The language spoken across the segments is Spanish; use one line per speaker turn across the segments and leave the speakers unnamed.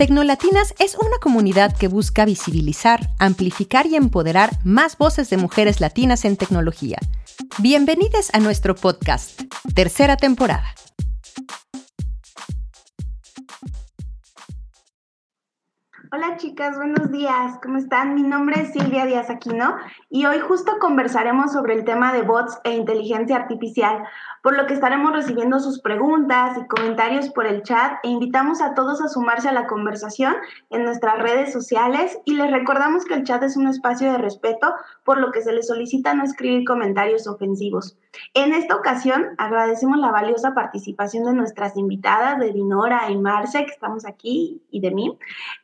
Tecnolatinas es una comunidad que busca visibilizar, amplificar y empoderar más voces de mujeres latinas en tecnología. Bienvenidos a nuestro podcast, tercera temporada.
Hola chicas, buenos días. ¿Cómo están? Mi nombre es Silvia Díaz Aquino y hoy justo conversaremos sobre el tema de bots e inteligencia artificial, por lo que estaremos recibiendo sus preguntas y comentarios por el chat e invitamos a todos a sumarse a la conversación en nuestras redes sociales y les recordamos que el chat es un espacio de respeto, por lo que se les solicita no escribir comentarios ofensivos. En esta ocasión agradecemos la valiosa participación de nuestras invitadas, de Dinora y Marce, que estamos aquí, y de mí.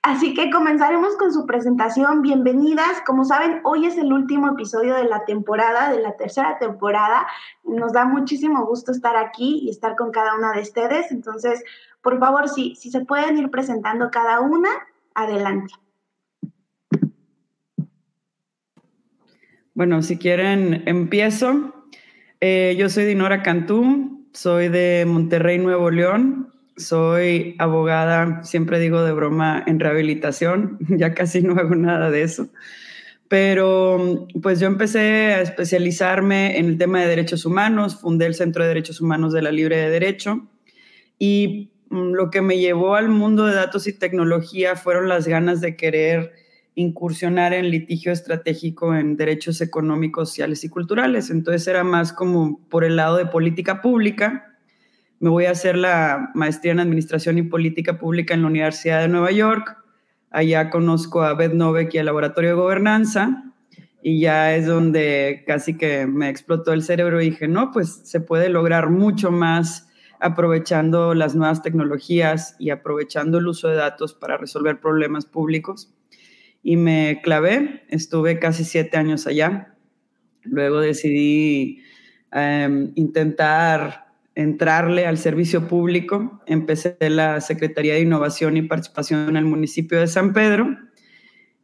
Así que comenzaremos con su presentación. Bienvenidas. Como saben, hoy es el último episodio de la temporada, de la tercera temporada. Nos da muchísimo gusto estar aquí y estar con cada una de ustedes. Entonces, por favor, si, si se pueden ir presentando cada una, adelante.
Bueno, si quieren, empiezo. Eh, yo soy Dinora Cantú, soy de Monterrey, Nuevo León. Soy abogada, siempre digo de broma, en rehabilitación. Ya casi no hago nada de eso. Pero pues yo empecé a especializarme en el tema de derechos humanos, fundé el Centro de Derechos Humanos de la Libre de Derecho y mm, lo que me llevó al mundo de datos y tecnología fueron las ganas de querer incursionar en litigio estratégico en derechos económicos, sociales y culturales. Entonces era más como por el lado de política pública. Me voy a hacer la maestría en Administración y Política Pública en la Universidad de Nueva York Allá conozco a Beth Novek y el Laboratorio de Gobernanza y ya es donde casi que me explotó el cerebro y dije, no, pues se puede lograr mucho más aprovechando las nuevas tecnologías y aprovechando el uso de datos para resolver problemas públicos. Y me clavé, estuve casi siete años allá. Luego decidí em, intentar entrarle al servicio público. Empecé la Secretaría de Innovación y Participación en el municipio de San Pedro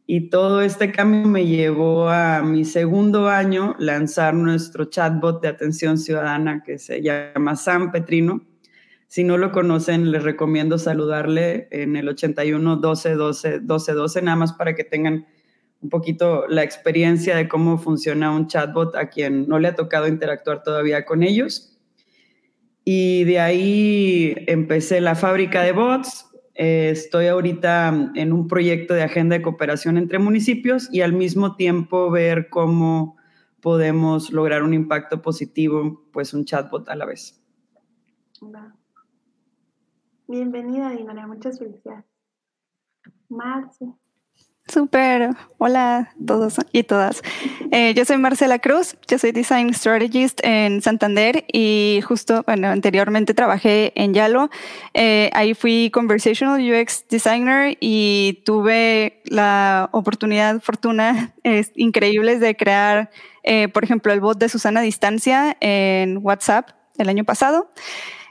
y todo este cambio me llevó a mi segundo año lanzar nuestro chatbot de atención ciudadana que se llama San Petrino. Si no lo conocen, les recomiendo saludarle en el 81 12 12 12 12, nada más para que tengan un poquito la experiencia de cómo funciona un chatbot a quien no le ha tocado interactuar todavía con ellos. Y de ahí empecé la fábrica de bots. Eh, estoy ahorita en un proyecto de agenda de cooperación entre municipios y al mismo tiempo ver cómo podemos lograr un impacto positivo, pues un chatbot a la vez.
Bienvenida, Dinara. Muchas felicidades. Marce.
Súper, hola a todos y todas. Eh, yo soy Marcela Cruz, yo soy Design Strategist en Santander y justo, bueno, anteriormente trabajé en Yalo. Eh, ahí fui Conversational UX Designer y tuve la oportunidad, fortuna es, increíbles de crear, eh, por ejemplo, el bot de Susana Distancia en WhatsApp el año pasado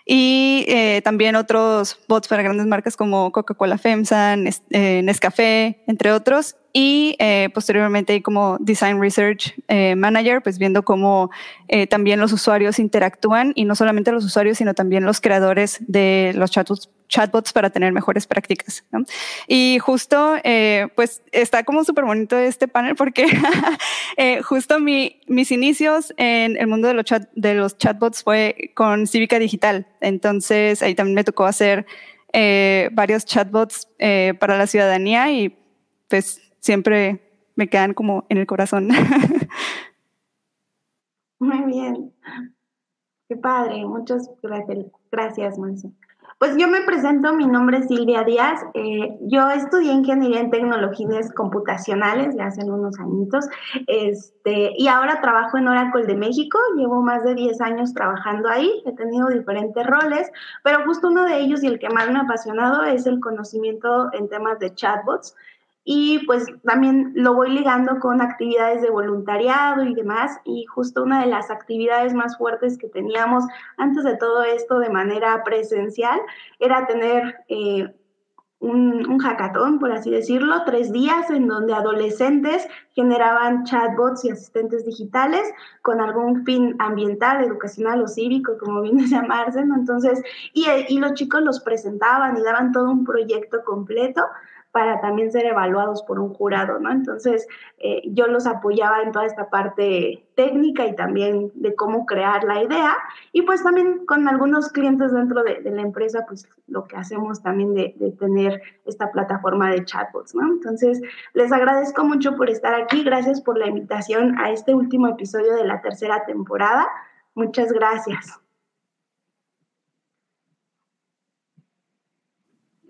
y eh, también otros bots para grandes marcas como Coca-Cola FEMSA, eh, Nescafé, entre otros. Y eh, posteriormente como Design Research Manager, pues viendo cómo también los usuarios interactúan y no solamente los usuarios, sino también los creadores de los chatbots, chatbots para tener mejores prácticas. ¿no? Y justo, pues está como súper bonito este panel porque justo mi, mis inicios en el mundo de los, chat, de los chatbots fue con Cívica Digital. Entonces ahí también me tocó hacer varios chatbots para la ciudadanía y pues siempre me quedan como en el corazón.
Muy bien. Qué padre. Muchas gracias, Monse. Pues yo me presento, mi nombre es Silvia Díaz. Eh, yo estudié ingeniería en tecnologías computacionales ya hace unos añitos este, y ahora trabajo en Oracle de México. Llevo más de 10 años trabajando ahí. He tenido diferentes roles, pero justo uno de ellos y el que más me ha apasionado es el conocimiento en temas de chatbots y pues también lo voy ligando con actividades de voluntariado y demás. Y justo una de las actividades más fuertes que teníamos antes de todo esto de manera presencial era tener eh, un, un, hackathon, por así decirlo, tres días en donde adolescentes generaban chatbots y asistentes digitales con algún fin ambiental, educacional o cívico, como viene a llamarse. Entonces, y, y los chicos los presentaban y daban todo un proyecto completo para también ser evaluados por un jurado, ¿no? Entonces, eh, yo los apoyaba en toda esta parte técnica y también de cómo crear la idea. Y pues también con algunos clientes dentro de, la empresa, pues lo que hacemos también de, de, tener esta plataforma de chatbots, ¿no? Entonces, les agradezco mucho por estar aquí. Gracias por la invitación a este último episodio de la tercera temporada. Muchas gracias.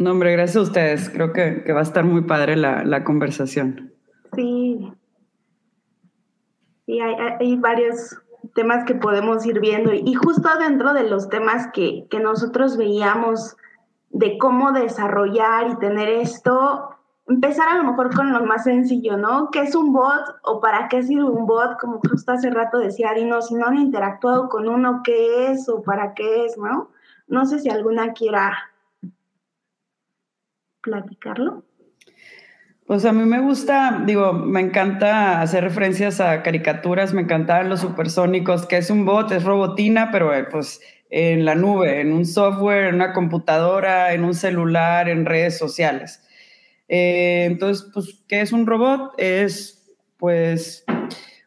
No, hombre, gracias a ustedes. Creo que, va a estar muy padre la, conversación.
Sí. Sí, hay, varios temas que podemos ir viendo. Y justo dentro de los temas que, que nosotros veíamos de cómo desarrollar y tener esto, empezar a lo mejor con lo más sencillo, ¿no? ¿Qué es un bot o para qué sirve un bot? Como justo hace rato decía Dino, si no han interactuado con uno, ¿qué es o para qué es, no? No sé si alguna quiera platicarlo?
Pues a mí me gusta, digo, me encanta hacer referencias a caricaturas, me encantaban los supersónicos, que es un bot, es robotina, pero eh, pues en la nube, en un software, en una computadora, en un celular, en redes sociales. Eh, entonces, pues, ¿qué es un robot? Es pues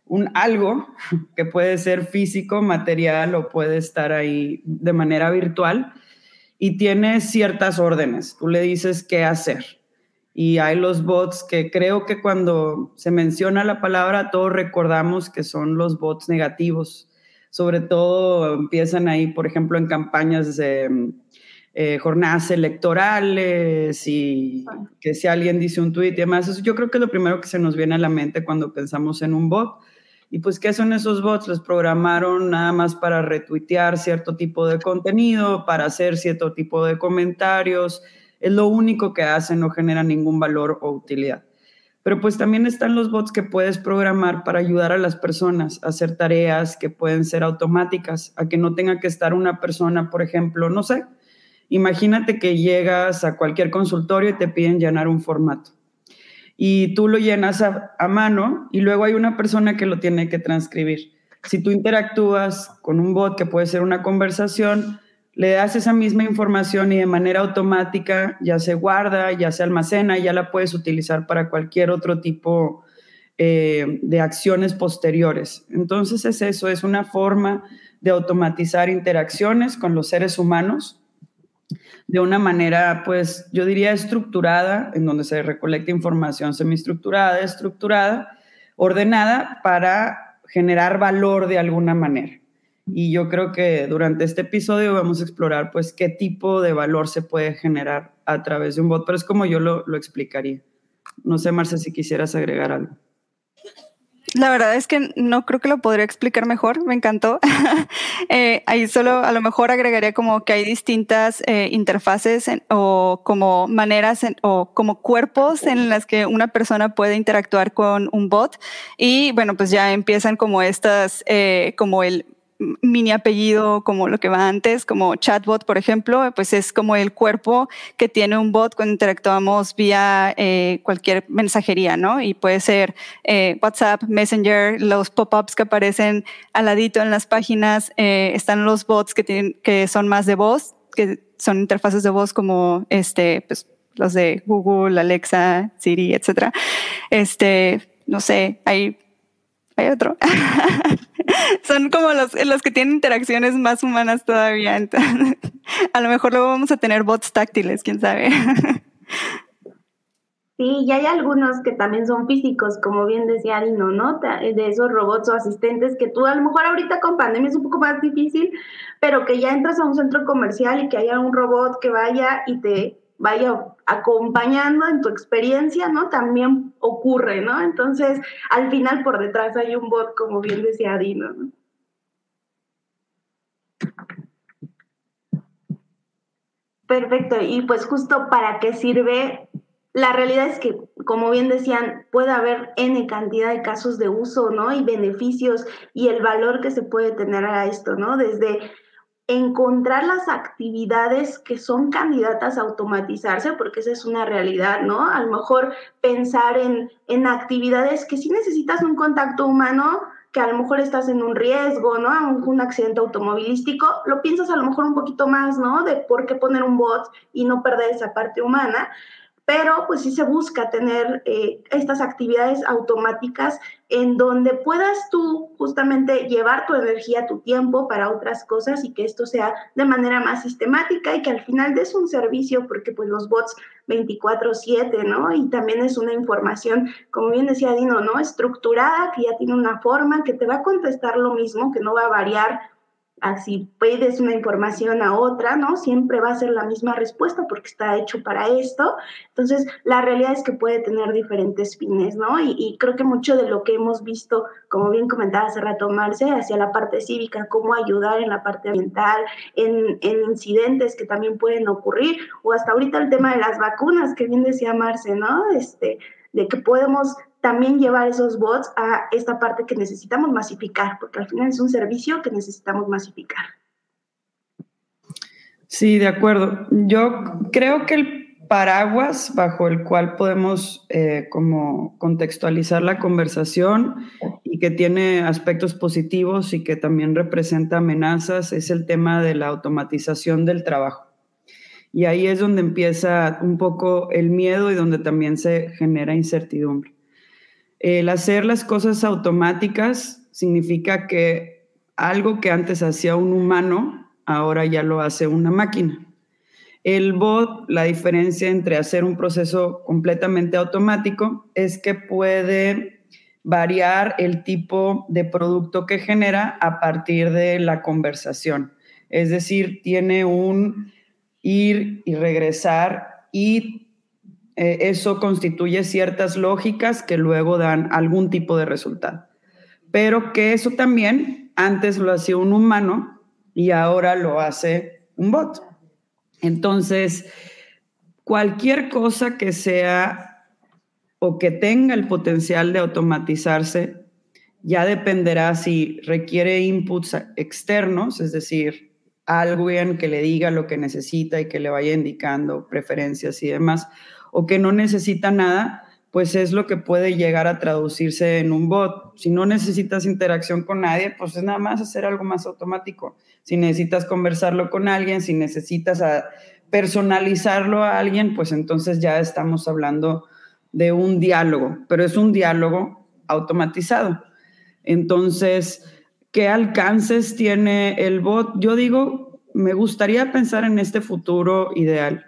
un algo que puede ser físico, material o puede estar ahí de manera virtual y tiene ciertas órdenes. Tú le dices qué hacer. Y hay los bots que creo que cuando se menciona la palabra, todos recordamos que son los bots negativos. Sobre todo empiezan ahí, por ejemplo, en campañas de eh, jornadas electorales y que si alguien dice un tweet y demás. Eso yo creo que es lo primero que se nos viene a la mente cuando pensamos en un bot. Y pues, ¿qué son esos bots? Los programaron nada más para retuitear cierto tipo de contenido, para hacer cierto tipo de comentarios. Es lo único que hacen, no genera ningún valor o utilidad. Pero pues también están los bots que puedes programar para ayudar a las personas a hacer tareas que pueden ser automáticas, a que no tenga que estar una persona, por ejemplo, no sé, imagínate que llegas a cualquier consultorio y te piden llenar un formato y tú lo llenas a, mano y luego hay una persona que lo tiene que transcribir. Si tú interactúas con un bot que puede ser una conversación, le das esa misma información y de manera automática ya se guarda, ya se almacena, ya la puedes utilizar para cualquier otro tipo eh, de acciones posteriores. Entonces es eso, es una forma de automatizar interacciones con los seres humanos de una manera, pues yo diría estructurada, en donde se recolecta información semiestructurada, estructurada, ordenada para generar valor de alguna manera. Y yo creo que durante este episodio vamos a explorar pues qué tipo de valor se puede generar a través de un bot, pero es como yo lo, lo explicaría. No sé, Marcia, si quisieras agregar algo.
La verdad es que no creo que lo podría explicar mejor, me encantó. eh, ahí solo a lo mejor agregaría como que hay distintas eh, interfaces o como maneras o como cuerpos en las que una persona puede interactuar con un bot y bueno, pues ya empiezan como estas, eh, como el mini apellido como lo que va antes, como chatbot, por ejemplo, pues es como el cuerpo que tiene un bot cuando interactuamos vía eh, cualquier mensajería, ¿no? Y puede ser eh, WhatsApp, Messenger, los pop-ups que aparecen al ladito en las páginas, eh, están los bots que, tienen, que son más de voz, que son interfaces de voz como este, pues, los de Google, Alexa, Siri, etcétera. Este, no sé, hay hay otro. Son como los, los que tienen interacciones más humanas todavía. a lo mejor luego vamos a tener bots táctiles, quién sabe.
Sí, y hay algunos que también son físicos, como bien decía Dino, ¿no? De esos robots o asistentes que tú a lo mejor ahorita con pandemia es un poco más difícil, pero que ya entras a un centro comercial y que haya un robot que vaya y te vaya acompañando en tu experiencia, ¿no? También ocurre, ¿no? Entonces, al final por detrás hay un bot, como bien decía Dino, ¿no? Perfecto, y pues justo para qué sirve, la realidad es que, como bien decían, puede haber N cantidad de casos de uso, ¿no? Y beneficios y el valor que se puede tener a esto, ¿no? Desde encontrar las actividades que son candidatas a automatizarse, porque esa es una realidad, ¿no? A lo mejor pensar en, en actividades que sí necesitas un contacto humano, que a lo mejor estás en un riesgo, ¿no? Un, un, accidente automovilístico, lo piensas a lo mejor un poquito más, ¿no? De por qué poner un bot y no perder esa parte humana pero pues sí se busca tener eh, estas actividades automáticas en donde puedas tú justamente llevar tu energía, tu tiempo para otras cosas y que esto sea de manera más sistemática y que al final des un servicio porque pues los bots 24/7, ¿no? Y también es una información, como bien decía Dino, ¿no? Estructurada, que ya tiene una forma, que te va a contestar lo mismo, que no va a variar así pides una información a otra, ¿no? Siempre va a ser la misma respuesta porque está hecho para esto. Entonces, la realidad es que puede tener diferentes fines, ¿no? Y, creo que mucho de lo que hemos visto, como bien comentaba hace rato Marce, hacia la parte cívica, cómo ayudar en la parte ambiental, en, en incidentes que también pueden ocurrir, o hasta ahorita el tema de las vacunas, que bien decía Marce, ¿no? Este, de que podemos también llevar esos bots a esta parte que necesitamos masificar, porque al final es un servicio que necesitamos masificar.
Sí, de acuerdo. Yo creo que el paraguas bajo el cual podemos eh, como contextualizar la conversación y que tiene aspectos positivos y que también representa amenazas es el tema de la automatización del trabajo. Y ahí es donde empieza un poco el miedo y donde también se genera incertidumbre. El hacer las cosas automáticas significa que algo que antes hacía un humano, ahora ya lo hace una máquina. El bot, la diferencia entre hacer un proceso completamente automático es que puede variar el tipo de producto que genera a partir de la conversación. Es decir, tiene un ir y regresar y eh, eso constituye ciertas lógicas que luego dan algún tipo de resultado. Pero que eso también antes lo hacía un humano y ahora lo hace un bot. Entonces, cualquier cosa que sea o que tenga el potencial de automatizarse, ya dependerá si requiere inputs externos, es decir, alguien que le diga lo que necesita y que le vaya indicando preferencias y demás, o que no necesita nada, pues es lo que puede llegar a traducirse en un bot. Si no necesitas interacción con nadie, pues es nada más hacer algo más automático. Si necesitas conversarlo con alguien, si necesitas personalizarlo a alguien, pues entonces ya estamos hablando de un diálogo, pero es un diálogo automatizado. Entonces, ¿qué alcances tiene el bot? Yo digo, me gustaría pensar en este futuro ideal,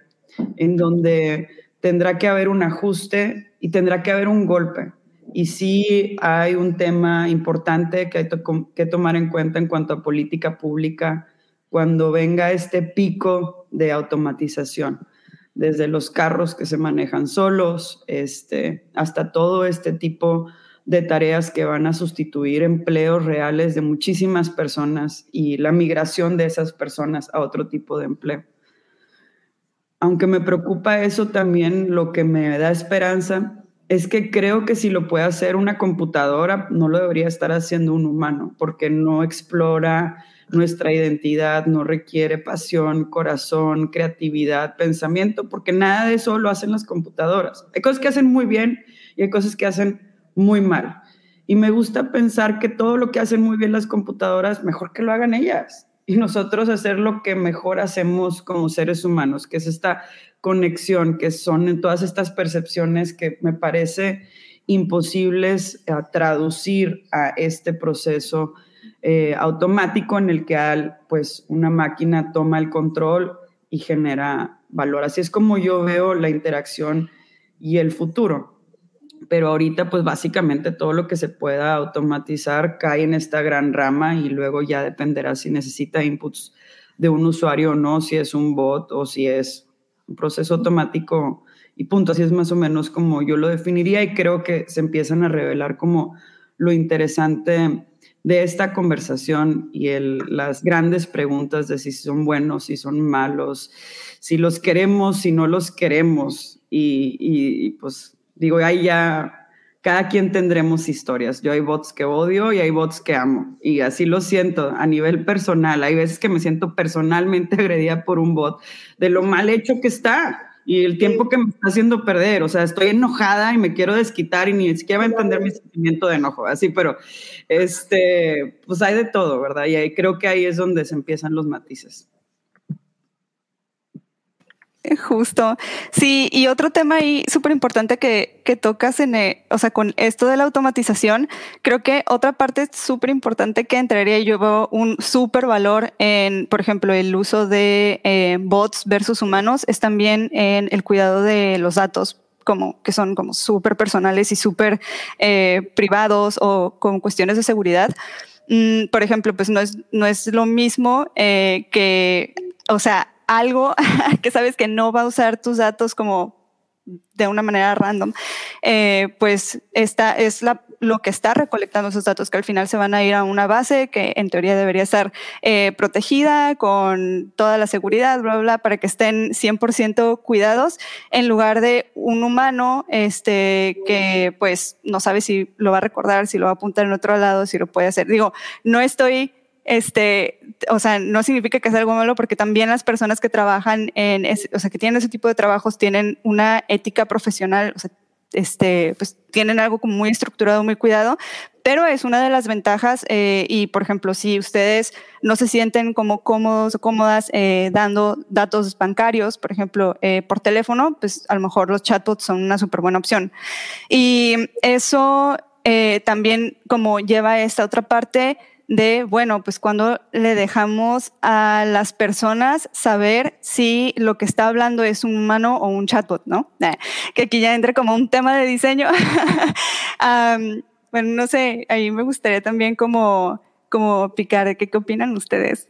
en donde tendrá que haber un ajuste y tendrá que haber un golpe. Y sí hay un tema importante que hay que tomar en cuenta en cuanto a política pública cuando venga este pico de automatización, desde los carros que se manejan solos, este, hasta todo este tipo de tareas que van a sustituir empleos reales de muchísimas personas y la migración de esas personas a otro tipo de empleo aunque me preocupa eso también, lo que me da esperanza es que creo que si lo puede hacer una computadora, no lo debería estar haciendo un humano, porque no explora nuestra identidad, no requiere pasión, corazón, creatividad, pensamiento, porque nada de eso lo hacen las computadoras. Hay cosas que hacen muy bien y hay cosas que hacen muy mal. Y me gusta pensar que todo lo que hacen muy bien las computadoras, mejor que lo hagan ellas y nosotros hacer lo que mejor hacemos como seres humanos, que es esta conexión, que son todas estas percepciones que me parece imposibles a traducir a este proceso eh, automático en el que al, pues una máquina toma el control y genera valor. Así es como yo veo la interacción y el futuro pero ahorita pues básicamente todo lo que se pueda automatizar cae en esta gran rama y luego ya dependerá si necesita inputs de un usuario o no, si es un bot o si es un proceso automático y punto. Así es más o menos como yo lo definiría y creo que se empiezan a revelar como lo interesante de esta conversación y el, las grandes preguntas de si son buenos, si son malos, si los queremos, si no los queremos y, y pues digo, ahí ya cada quien tendremos historias. Yo hay bots que odio y hay bots que amo. Y así lo siento a nivel personal. Hay veces que me siento personalmente agredida por un bot de lo mal hecho que está y el tiempo que me está haciendo perder. O sea, estoy enojada y me quiero desquitar y ni siquiera va a entender mi sentimiento de enojo. Así, pero este, pues hay de todo, ¿verdad? Y ahí creo que ahí es donde se empiezan los matices.
Justo. Sí, y otro tema ahí súper importante que, que, tocas en, eh, o sea, con esto de la automatización, creo que otra parte súper importante que entraría, yo veo un súper valor en, por ejemplo, el uso de eh, bots versus humanos, es también en el cuidado de los datos como que son como súper personales y súper eh, privados o con cuestiones de seguridad. Mm, por ejemplo, pues no es, no es lo mismo que, o sea, algo que sabes que no va a usar tus datos como de una manera random, eh, pues esta es la, lo que está recolectando esos datos que al final se van a ir a una base que en teoría debería estar eh, protegida con toda la seguridad, bla, bla, para que estén 100% cuidados en lugar de un humano este, que pues no sabe si lo va a recordar, si lo va a apuntar en otro lado, si lo puede hacer. Digo, no estoy este, o sea, no significa que sea algo malo porque también las personas que trabajan en, o sea, que tienen ese tipo de trabajos tienen una ética profesional, o sea, este, pues tienen algo como muy estructurado, muy cuidado, pero es una de las ventajas eh, y, por ejemplo, si ustedes no se sienten como cómodos o cómodas eh, dando datos bancarios, por ejemplo, eh, por teléfono, pues a lo mejor los chatbots son una súper buena opción. Y eso también como lleva a esta otra parte de, bueno, pues cuando le dejamos a las personas saber si lo que está hablando es un humano o un chatbot, ¿no? que aquí ya entre como un tema de diseño. bueno, no sé, ahí me gustaría también como, como picar, ¿qué, ¿qué opinan ustedes?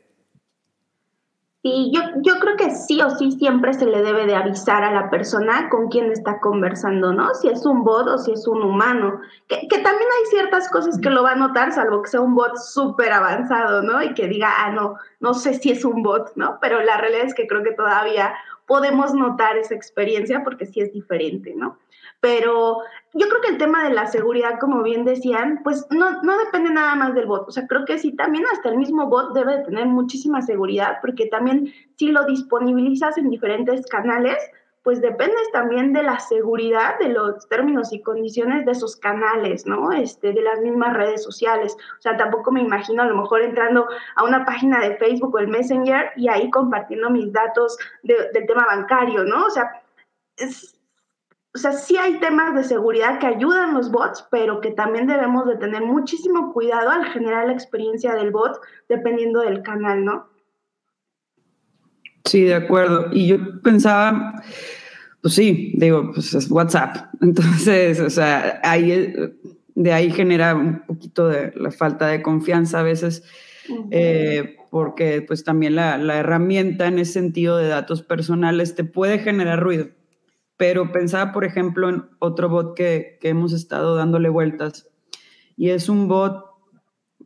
Sí, yo, yo creo que sí o sí siempre se le debe de avisar a la persona con quien está conversando, ¿no? Si es un bot o si es un humano. Que, que también hay ciertas cosas que lo va a notar, salvo que sea un bot súper avanzado, ¿no? Y que diga, ah, no, no sé si es un bot, ¿no? Pero la realidad es que creo que todavía podemos notar esa experiencia porque sí es diferente, ¿no? Pero yo creo que el tema de la seguridad, como bien decían, pues no, no depende nada más del bot. O sea, creo que sí, también hasta el mismo bot debe de tener muchísima seguridad, porque también si lo disponibilizas en diferentes canales, pues dependes también de la seguridad de los términos y condiciones de esos canales, ¿no? Este, de las mismas redes sociales. O sea, tampoco me imagino a lo mejor entrando a una página de Facebook o el Messenger y ahí compartiendo mis datos del tema bancario, ¿no? O sea, es, o sea, sí hay temas de seguridad que ayudan los bots, pero que también debemos de tener muchísimo cuidado al generar la experiencia del bot dependiendo del canal, ¿no?
Sí, de acuerdo. Y yo pensaba, pues sí, digo, pues es WhatsApp. Entonces, o sea, ahí, de ahí genera un poquito de la falta de confianza a veces, eh, porque pues también la, la herramienta en ese sentido de datos personales te puede generar ruido pero pensaba, por ejemplo, en otro bot que, hemos estado dándole vueltas y es un bot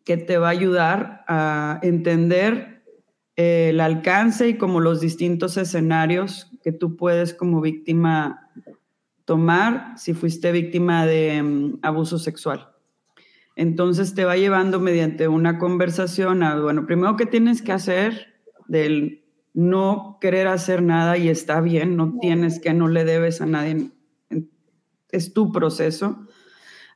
que te va a ayudar a entender eh, el alcance y como los distintos escenarios que tú puedes como víctima tomar si fuiste víctima de mm, abuso sexual. Entonces te va llevando mediante una conversación a, bueno, primero qué tienes que hacer del no querer hacer nada y está bien, no tienes que, no le debes a nadie, es tu proceso.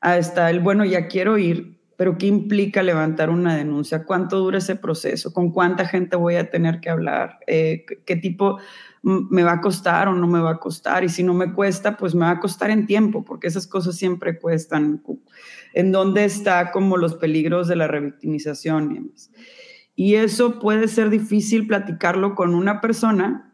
Hasta el, bueno, ya quiero ir, pero ¿qué implica levantar una denuncia? ¿Cuánto dura ese proceso? ¿Con cuánta gente voy a tener que hablar? Eh, ¿Qué tipo me va a costar o no me va a costar? Y si no me cuesta, pues me va a costar en tiempo, porque esas cosas siempre cuestan. ¿En dónde está como los peligros de la revictimización y demás? Y eso puede ser difícil platicarlo con una persona,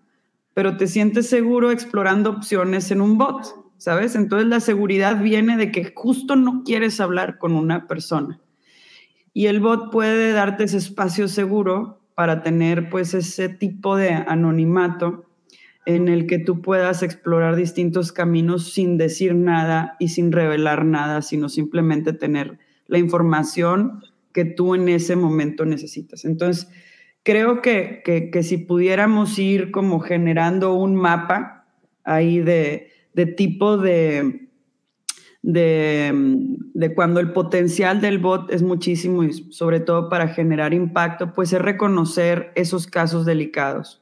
pero te sientes seguro explorando opciones en un bot, ¿sabes? Entonces la seguridad viene de que justo no quieres hablar con una persona. Y el bot puede darte ese espacio seguro para tener pues ese tipo de anonimato en el que tú puedas explorar distintos caminos sin decir nada y sin revelar nada, sino simplemente tener la información que tú en ese momento necesitas. Entonces, creo que, que, si pudiéramos ir como generando un mapa ahí de, de tipo de, de, cuando el potencial del bot es muchísimo y sobre todo para generar impacto, pues es reconocer esos casos delicados.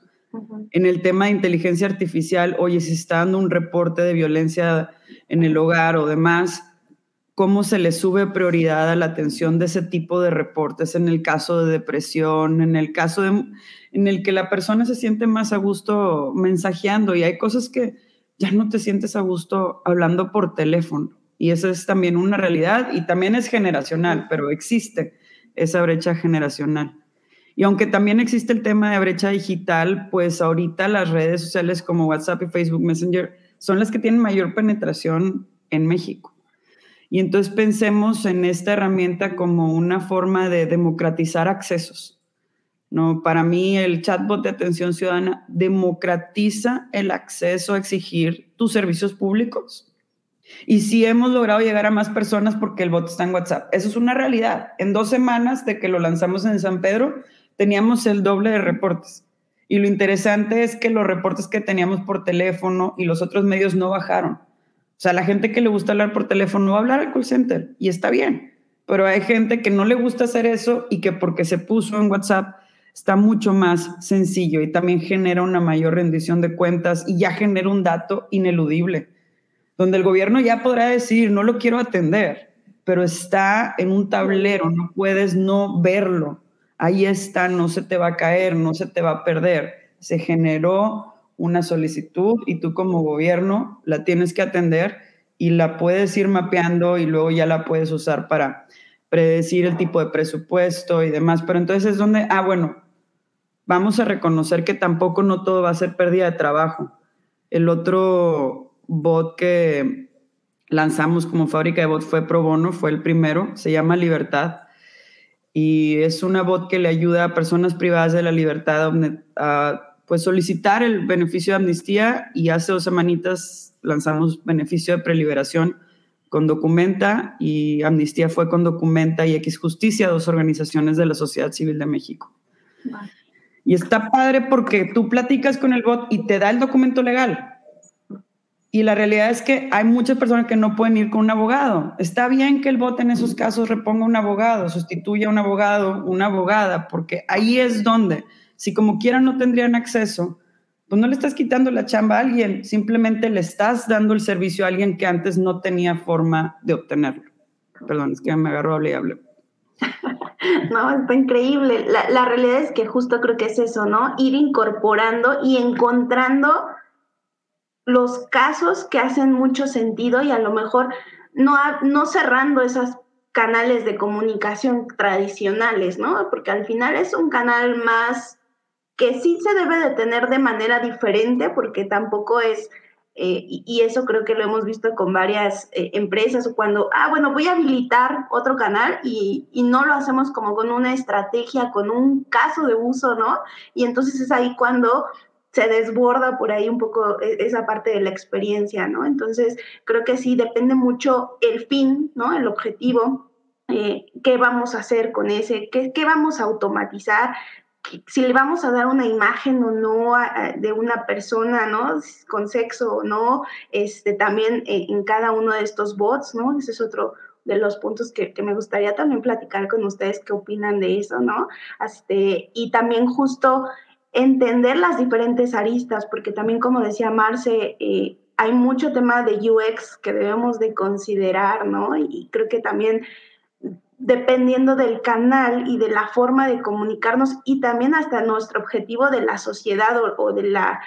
En el tema de inteligencia artificial, oye, si está dando un reporte de violencia en el hogar o demás, ¿cómo se le sube prioridad a la atención de ese tipo de reportes en el caso de depresión, en el caso en el que la persona se siente más a gusto mensajeando y hay cosas que ya no te sientes a gusto hablando por teléfono? Y eso es también una realidad y también es generacional, pero existe esa brecha generacional. Y aunque también existe el tema de brecha digital, pues ahorita las redes sociales como WhatsApp y Facebook Messenger son las que tienen mayor penetración en México. Y entonces pensemos en esta herramienta como una forma de democratizar accesos. No, para mí el chatbot de atención ciudadana democratiza el acceso a exigir tus servicios públicos y sí hemos logrado llegar a más personas porque el bot está en WhatsApp. Eso es una realidad. En dos semanas de que lo lanzamos en San Pedro, teníamos el doble de reportes. Y lo interesante es que los reportes que teníamos por teléfono y los otros medios no bajaron. O sea, la gente que le gusta hablar por teléfono va a hablar al call center y está bien. Pero hay gente que no le gusta hacer eso y que porque se puso en WhatsApp está mucho más sencillo y también genera una mayor rendición de cuentas y ya genera un dato ineludible donde el gobierno ya podrá decir, no lo quiero atender, pero está en un tablero, no puedes no verlo. Ahí está, no se te va a caer, no se te va a perder. Se generó una solicitud y tú como gobierno la tienes que atender y la puedes ir mapeando y luego ya la puedes usar para predecir el tipo de presupuesto y demás. Pero entonces es donde, ah, bueno, vamos a reconocer que tampoco no todo va a ser pérdida de trabajo. El otro bot que lanzamos como fábrica de bot fue Pro Bono, fue el primero, se llama Libertad. Y es una bot que le ayuda a personas privadas de la libertad a, pues, solicitar el beneficio de amnistía y hace dos semanitas lanzamos beneficio de preliberación con Documenta y Amnistía fue con Documenta y X Justicia, dos organizaciones de la sociedad civil de México. Y está padre porque tú platicas con el bot y te da el documento legal. Y la realidad es que hay muchas personas que no pueden ir con un abogado. Está bien que el bot en esos casos reponga un abogado, sustituya a un abogado, una abogada, porque ahí es donde, si como quieran no tendrían acceso, pues no le estás quitando la chamba a alguien, simplemente le estás dando el servicio a alguien que antes no tenía forma de obtenerlo. Perdón, es que me agarró hable y hable.
No, está increíble. La, la realidad es que justo creo que es eso, ¿no? Ir incorporando y encontrando los casos que hacen mucho sentido y a lo mejor no, no cerrando esos canales de comunicación tradicionales, ¿no? Porque al final es un canal más que sí se debe de tener de manera diferente porque tampoco es, eh, y, eso creo que lo hemos visto con varias eh, empresas, o cuando, ah, bueno, voy a habilitar otro canal y, y, no lo hacemos como con una estrategia, con un caso de uso, ¿no? Y entonces es ahí cuando se desborda por ahí un poco e, esa parte de la experiencia, ¿no? Entonces, creo que sí, depende mucho el fin, ¿no? El objetivo, eh, qué vamos a hacer con ese, qué, qué, vamos a automatizar, si le vamos a dar una imagen o no de una persona, ¿no? Con sexo o no, este, también en cada uno de estos bots, ¿no? Ese es otro, de los puntos que, que, me gustaría también platicar con ustedes qué opinan de eso, ¿no? Este, y también justo entender las diferentes aristas, porque también como decía Marce, eh, hay mucho tema de UX que debemos de considerar, ¿no? Y creo que también dependiendo del canal y de la forma de comunicarnos y también hasta nuestro objetivo de la sociedad o, de la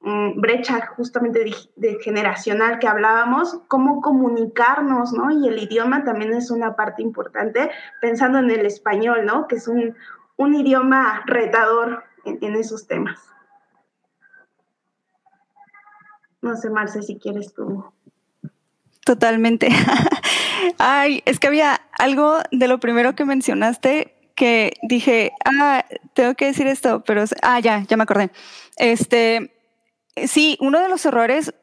mm, brecha justamente de, generacional que hablábamos, cómo comunicarnos, ¿no? Y el idioma también es una parte importante, pensando en el español, ¿no? Que es un, un idioma retador en, esos temas. No sé, Marce, si quieres tú.
Totalmente. Ay, es que había algo de lo primero que mencionaste que dije, ah, tengo que decir esto, pero, ah, ya, ya me acordé. Este, sí, uno de los errores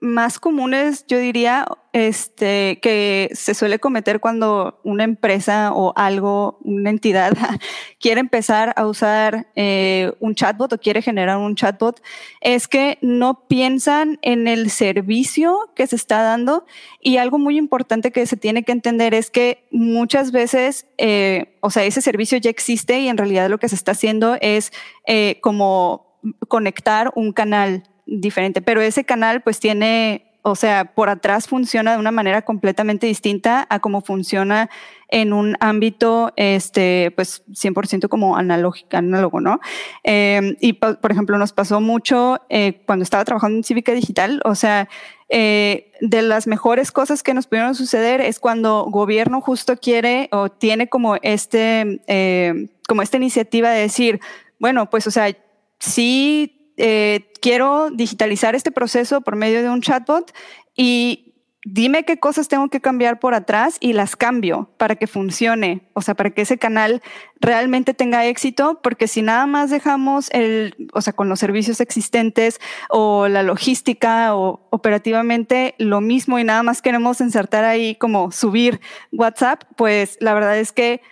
más comunes, yo diría, este, que se suele cometer cuando una empresa o algo, una entidad quiere empezar a usar eh, un chatbot o quiere generar un chatbot, es que no piensan en el servicio que se está dando. Y algo muy importante que se tiene que entender es que muchas veces, eh, o sea, ese servicio ya existe y en realidad lo que se está haciendo es eh, como conectar un canal diferente, pero ese canal pues tiene o sea, por atrás funciona de una manera completamente distinta a cómo funciona en un ámbito, este, pues 100% como analógico, análogo, ¿no? Em, y por ejemplo, nos pasó mucho eh, cuando estaba trabajando en Cívica Digital, o sea, eh, de las mejores cosas que nos pudieron suceder es cuando gobierno justo quiere o tiene como este, eh, como esta iniciativa de decir, bueno, pues, o sea, sí eh, quiero digitalizar este proceso por medio de un chatbot y dime qué cosas tengo que cambiar por atrás y las cambio para que funcione, o sea, para que ese canal realmente tenga éxito, porque si nada más dejamos el, o sea, con los servicios existentes o la logística o operativamente lo mismo y nada más queremos insertar ahí como subir WhatsApp, pues la verdad es que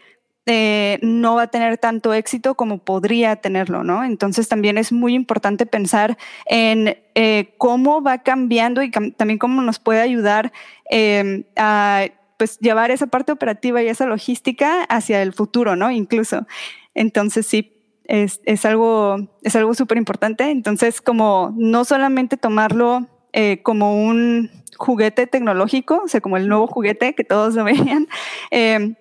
eh, no va a tener tanto éxito como podría tenerlo, ¿no? Entonces también es muy importante pensar en eh, cómo va cambiando y también cómo nos puede ayudar em, a pues llevar esa parte operativa y esa logística hacia el futuro, ¿no? Incluso. Entonces sí, es, es algo es algo súper importante. Entonces como no solamente tomarlo eh, como un juguete tecnológico, o sea, como el nuevo juguete que todos lo veían, em,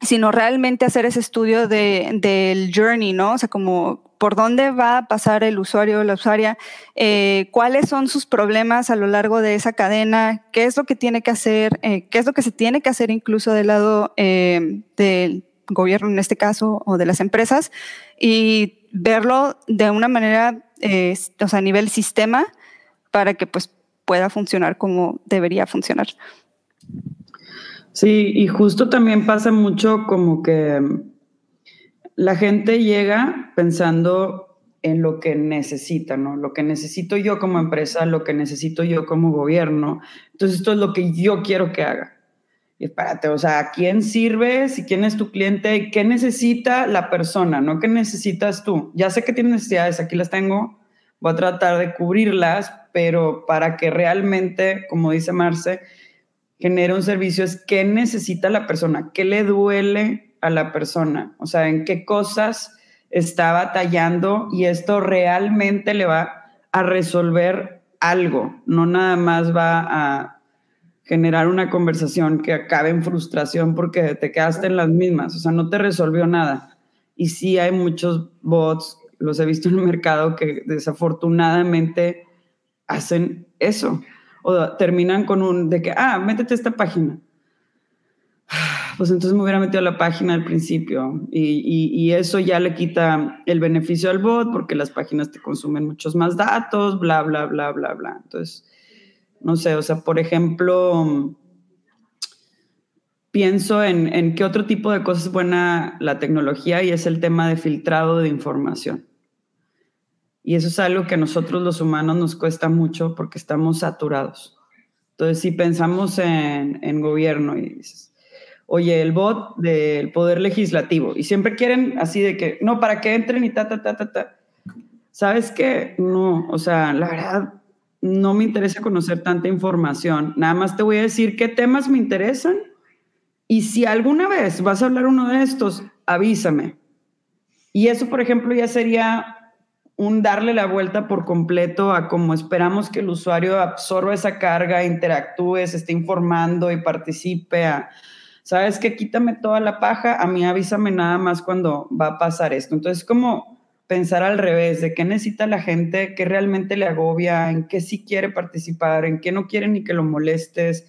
sino realmente hacer ese estudio de, del journey, ¿no? O sea, como por dónde va a pasar el usuario o la usuaria, eh, cuáles son sus problemas a lo largo de esa cadena, qué es lo que tiene que hacer, eh, qué es lo que se tiene que hacer incluso del lado eh, del gobierno en este caso o de las empresas y verlo de una manera, o sea, a nivel sistema para que pues pueda funcionar como debería funcionar.
Sí, y justo también pasa mucho como que la gente llega pensando en lo que necesita, ¿no? Lo que necesito yo como empresa, lo que necesito yo como gobierno. Entonces, esto es lo que yo quiero que haga. Y espérate, o sea, ¿a quién sirves y quién es tu cliente qué necesita la persona, no qué necesitas tú? Ya sé que tienes necesidades, aquí las tengo, voy a tratar de cubrirlas, pero para que realmente, como dice Marce, genera un servicio es qué necesita la persona, qué le duele a la persona, o sea, en qué cosas está batallando y esto realmente le va a resolver algo, no nada más va a generar una conversación que acabe en frustración porque te quedaste en las mismas, o sea, no te resolvió nada. Y sí hay muchos bots, los he visto en el mercado, que desafortunadamente hacen eso o terminan con un de que, ah, métete esta página. Pues entonces me hubiera metido la página al principio y, y, eso ya le quita el beneficio al bot porque las páginas te consumen muchos más datos, bla, bla, bla, bla, bla. Entonces, no sé, o sea, por ejemplo, pienso en, en qué otro tipo de cosas es buena la tecnología y es el tema de filtrado de información. Y eso es algo que a nosotros los humanos nos cuesta mucho porque estamos saturados. Entonces, si pensamos en, en gobierno y dices, oye, el bot del poder legislativo, y siempre quieren así de que, no, para que entren y ta, ta, ta, ta, ta. ¿Sabes qué? No, o sea, la verdad, no me interesa conocer tanta información. Nada más te voy a decir qué temas me interesan. Y si alguna vez vas a hablar uno de estos, avísame. Y eso, por ejemplo, ya sería un darle la vuelta por completo a cómo esperamos que el usuario absorba esa carga, interactúe, se esté informando y participe. A, Sabes que quítame toda la paja, a mí avísame nada más cuando va a pasar esto. Entonces, como pensar al revés, de qué necesita la gente, qué realmente le agobia, en qué sí quiere participar, en qué no quiere ni que lo molestes,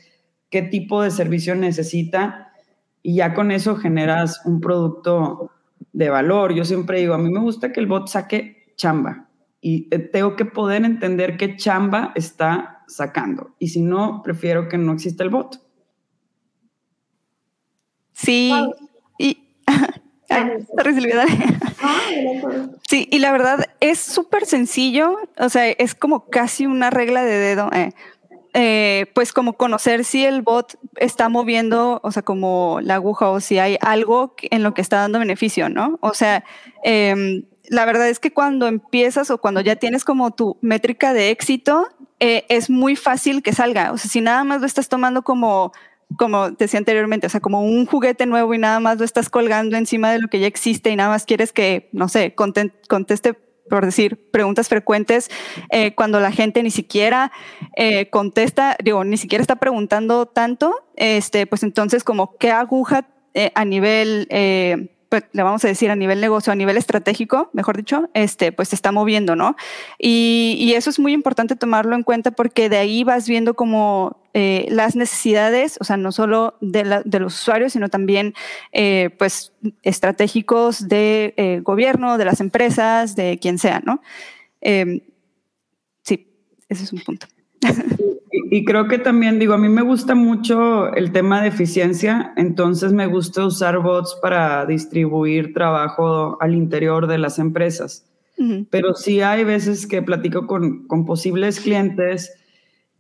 qué tipo de servicio necesita. Y ya con eso generas un producto de valor. Yo siempre digo, a mí me gusta que el bot saque chamba y eh, tengo que poder entender qué chamba está sacando. Y si no, prefiero que no exista el bot.
Sí, y Sí, y la verdad es súper sencillo, o sea, es como casi una regla de dedo. Eh. Eh, pues como conocer si el bot está moviendo, o sea, como la aguja o si hay algo en lo que está dando beneficio, ¿no? O sea, em, la verdad es que cuando empiezas o cuando ya tienes como tu métrica de éxito, eh, es muy fácil que salga. O sea, si nada más lo estás tomando como como decía anteriormente, o sea, como un juguete nuevo y nada más lo estás colgando encima de lo que ya existe y nada más quieres que, no sé, conteste, por decir, preguntas frecuentes eh, cuando la gente ni siquiera eh, contesta, digo, ni siquiera está preguntando tanto, este, pues entonces como qué aguja a nivel pues, le vamos a decir a nivel negocio, a nivel estratégico, mejor dicho, este, pues se está moviendo, ¿no? Y, eso es muy importante tomarlo en cuenta porque de ahí vas viendo como eh, las necesidades, o sea, no solo de, los usuarios, sino también, eh, pues, estratégicos de eh, gobierno, de las empresas, de quien sea, ¿no? sí, ese es un punto.
Y, creo que también, digo, a mí me gusta mucho el tema de eficiencia, entonces me gusta usar bots para distribuir trabajo al interior de las empresas. Pero sí hay veces que platico con, con posibles clientes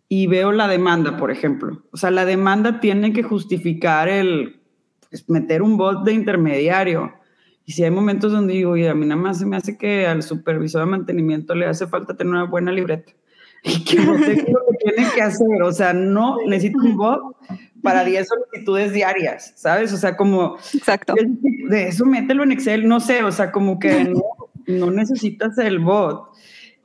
y veo la demanda, por ejemplo. O sea, la demanda tiene que justificar el pues, meter un bot de intermediario. Y si hay momentos donde digo, y a mí nada más se me hace que al supervisor de mantenimiento le hace falta tener una buena libreta y que no sé qué lo que tiene que hacer. O sea, no necesito un bot para 10 solicitudes diarias, ¿sabes? O sea, como...
Exacto.
De eso mételo en Excel, no sé, o sea, como que no, no necesitas el bot.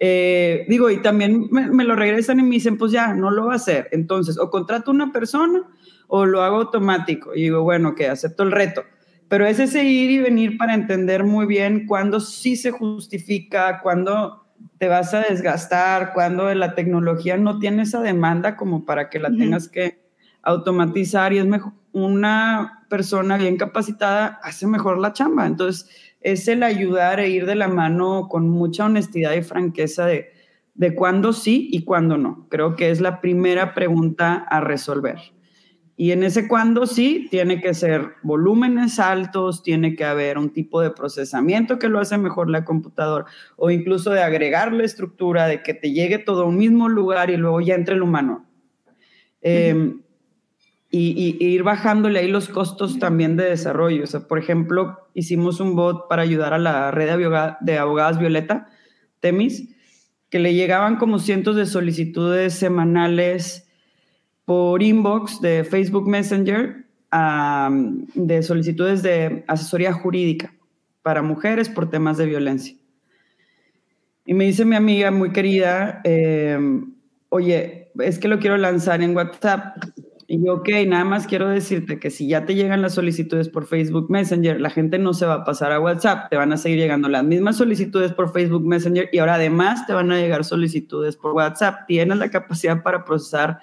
Eh, digo, y también me, lo regresan y me dicen, pues ya, no lo va a hacer. Entonces, o contrato una persona o lo hago automático. Y digo, bueno, que acepto el reto. Pero es ese ir y venir para entender muy bien cuándo sí se justifica, cuándo te vas a desgastar, cuando la tecnología no tiene esa demanda como para que la tengas que automatizar y es mejor, una persona bien capacitada hace mejor la chamba. Entonces, es el ayudar e ir de la mano con mucha honestidad y franqueza de, de cuándo sí y cuándo no. Creo que es la primera pregunta a resolver. Y en ese cuando sí, tiene que ser volúmenes altos, tiene que haber un tipo de procesamiento que lo hace mejor la computadora, o incluso de agregar la estructura, de que te llegue todo a un mismo lugar y luego ya entre el humano. Em, y, ir bajándole ahí los costos también de desarrollo. O sea, por ejemplo, hicimos un bot para ayudar a la red de, de abogadas Violeta, Temis, que le llegaban como cientos de solicitudes semanales por inbox de Facebook Messenger de solicitudes de asesoría jurídica para mujeres por temas de violencia. Y me dice mi amiga muy querida, em, oye, es que lo quiero lanzar en WhatsApp. Y yo, ok, nada más quiero decirte que si ya te llegan las solicitudes por Facebook Messenger, la gente no se va a pasar a WhatsApp, te van a seguir llegando las mismas solicitudes por Facebook Messenger y ahora además te van a llegar solicitudes por WhatsApp. Tienes la capacidad para procesar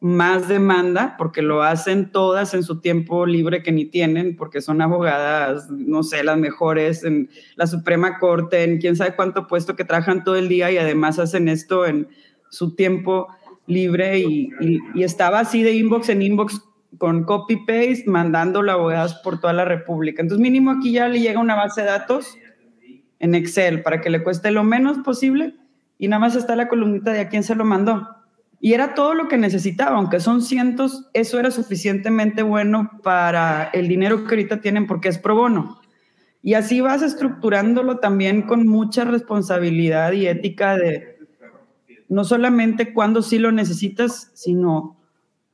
más demanda, porque lo hacen todas en su tiempo libre que ni tienen, porque son abogadas, no sé, las mejores en la Suprema Corte, en quién sabe cuánto puesto que trabajan todo el día y además hacen esto en su tiempo libre y, estaba así de inbox en inbox con copy-paste, mandándolo a abogadas por toda la República. Entonces mínimo aquí ya le llega una base de datos en Excel para que le cueste lo menos posible y nada más está la columnita de a quién se lo mandó y era todo lo que necesitaba, aunque son cientos, eso era suficientemente bueno para el dinero que ahorita tienen porque es pro bono. Y así vas estructurándolo también con mucha responsabilidad y ética de no solamente cuando sí lo necesitas, sino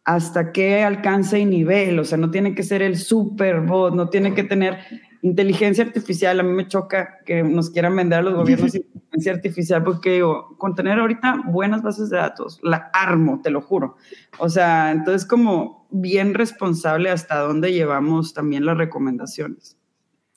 hasta qué alcance y nivel. O sea, no tiene que ser el super bot, no tiene que tener inteligencia artificial. A mí me choca que nos quieran vender a los gobiernos inteligencia artificial porque digo, con tener ahorita buenas bases de datos, la armo, te lo juro. O sea, entonces como bien responsable hasta dónde llevamos también las recomendaciones.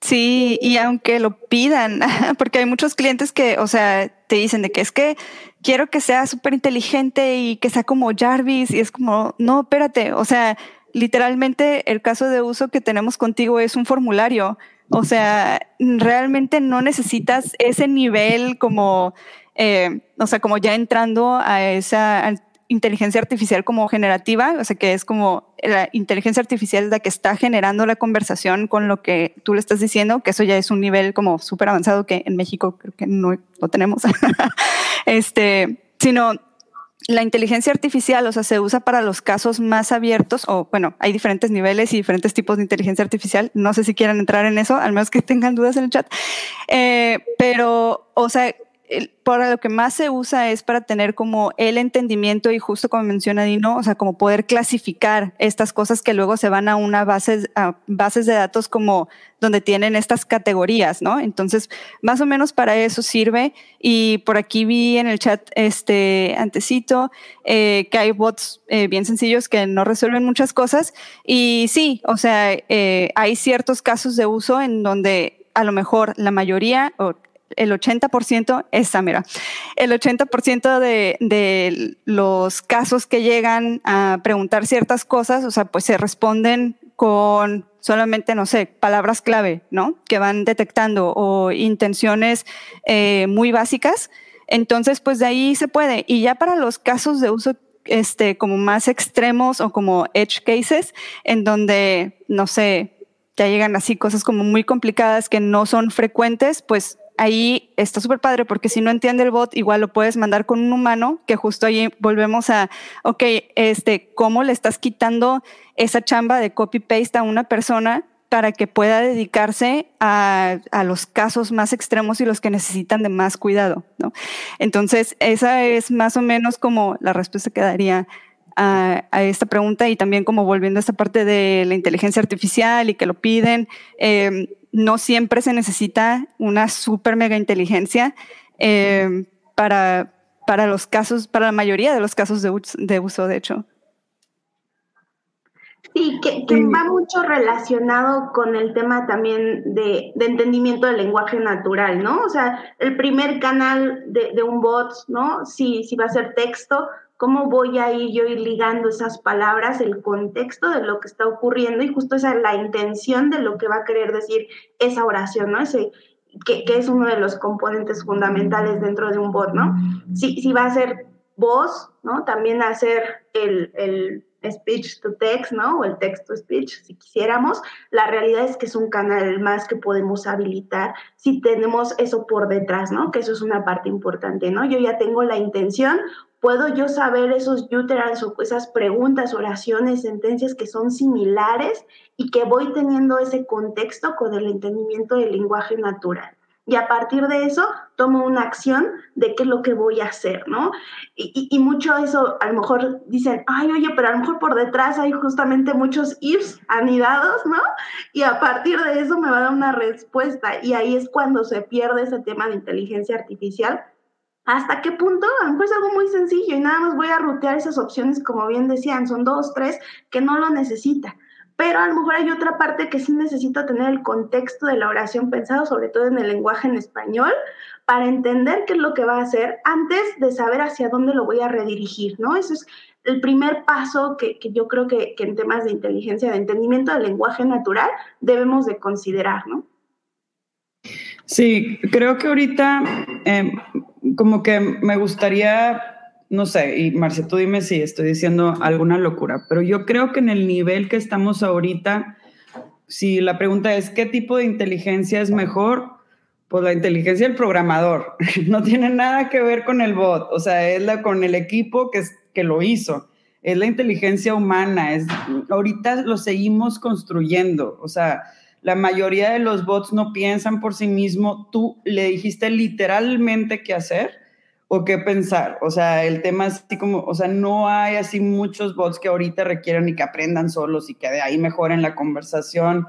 Sí, y aunque lo pidan, porque hay muchos clientes que, o sea, te dicen de que es que quiero que sea súper inteligente y que sea como Jarvis, y es como, no, espérate, o sea, literalmente el caso de uso que tenemos contigo es un formulario, o sea, realmente no necesitas ese nivel como, eh, o sea, como ya entrando a esa inteligencia artificial como generativa, o sea, que es como la inteligencia artificial la que está generando la conversación con lo que tú le estás diciendo, que eso ya es un nivel como súper avanzado que en México creo que no lo tenemos. este, sino la inteligencia artificial, o sea, se usa para los casos más abiertos, o bueno, hay diferentes niveles y diferentes tipos de inteligencia artificial. No sé si quieran entrar en eso, al menos que tengan dudas en el chat. Eh, pero, o sea, para lo que más se usa es para tener como el entendimiento y justo como menciona Dino, o sea, como poder clasificar estas cosas que luego se van a una base, bases de datos como donde tienen estas categorías, ¿no? Entonces, más o menos para eso sirve. Y por aquí vi en el chat este antecito eh, que hay bots eh, bien sencillos que no resuelven muchas cosas. Y sí, o sea, eh, hay ciertos casos de uso en donde a lo mejor la mayoría o el 80%, esa mira, el 80% de, de los casos que llegan a preguntar ciertas cosas, o sea, pues se responden con solamente, no sé, palabras clave, ¿no? Que van detectando o intenciones eh, muy básicas. Entonces, pues de ahí se puede. Y ya para los casos de uso este, como más extremos o como edge cases, en donde, no sé, ya llegan así cosas como muy complicadas que no son frecuentes, pues ahí está súper padre porque si no entiende el bot, igual lo puedes mandar con un humano, que justo ahí volvemos a, ok, este, ¿cómo le estás quitando esa chamba de copy-paste a una persona para que pueda dedicarse a, los casos más extremos y los que necesitan de más cuidado? ¿no? Entonces, esa es más o menos como la respuesta que daría a, esta pregunta y también como volviendo a esta parte de la inteligencia artificial y que lo piden. Eh, no siempre se necesita una super mega inteligencia eh, para, para los casos, para la mayoría de los casos de, uso, de hecho.
Sí, que, va mucho relacionado con el tema también de, entendimiento del lenguaje natural, ¿no? O sea, el primer canal de, de un bot, ¿no? Si, si va a ser texto, cómo voy a ir yo ir ligando esas palabras, el contexto de lo que está ocurriendo y justo esa es la intención de lo que va a querer decir esa oración, ¿no? Ese, que, es uno de los componentes fundamentales dentro de un bot, ¿no? Si, si va a ser voz, ¿no? También hacer el, el speech to text, ¿no? O el text to speech, si quisiéramos. La realidad es que es un canal más que podemos habilitar si tenemos eso por detrás, ¿no? Que eso es una parte importante, ¿no? Yo ya tengo la intención puedo yo saber esos utterance o esas preguntas, oraciones, sentencias que son similares y que voy teniendo ese contexto con el entendimiento del lenguaje natural. Y a partir de eso tomo una acción de qué es lo que voy a hacer, ¿no? Y, y, mucho eso, a lo mejor dicen, ay, oye, pero a lo mejor por detrás hay justamente muchos ifs anidados, ¿no? Y a partir de eso me va a dar una respuesta. Y ahí es cuando se pierde ese tema de inteligencia artificial, ¿Hasta qué punto? A lo mejor es algo muy sencillo y nada más voy a rutear esas opciones, como bien decían, son dos, tres, que no lo necesita. Pero a lo mejor hay otra parte que sí necesito tener el contexto de la oración pensado, sobre todo en el lenguaje en español, para entender qué es lo que va a hacer antes de saber hacia dónde lo voy a redirigir, ¿no? Ese es el primer paso que, yo creo que, que en temas de inteligencia, de entendimiento del lenguaje natural, debemos de considerar, ¿no?
Sí, creo que ahorita eh, como que me gustaría, no sé, y Marcia, tú dime si estoy diciendo alguna locura, pero yo creo que en el nivel que estamos ahorita, si la pregunta es qué tipo de inteligencia es mejor, pues la inteligencia del programador. No tiene nada que ver con el bot, o sea, es la con el equipo que, que lo hizo, es la inteligencia humana, es ahorita lo seguimos construyendo, o sea, la mayoría de los bots no piensan por sí mismo. Tú le dijiste literalmente qué hacer o qué pensar. O sea, el tema es así como, o sea, no hay así muchos bots que ahorita requieran y que aprendan solos y que de ahí mejoren la conversación.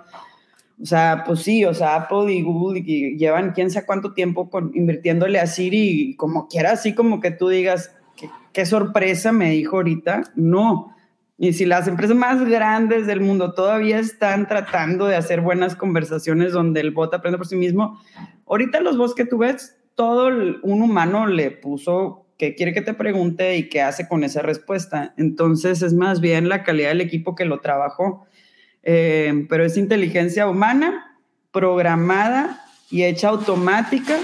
O sea, pues sí, o sea, Apple y Google y llevan quién sabe cuánto tiempo con, invirtiéndole a Siri y como quiera, así como que tú digas, qué, qué sorpresa me dijo ahorita. No, y si las empresas más grandes del mundo todavía están tratando de hacer buenas conversaciones donde el bot aprende por sí mismo, ahorita los bots que tú ves, todo un humano le puso qué quiere que te pregunte y qué hace con esa respuesta. Entonces es más bien la calidad del equipo que lo trabajó. Eh, pero es inteligencia humana, programada y hecha automática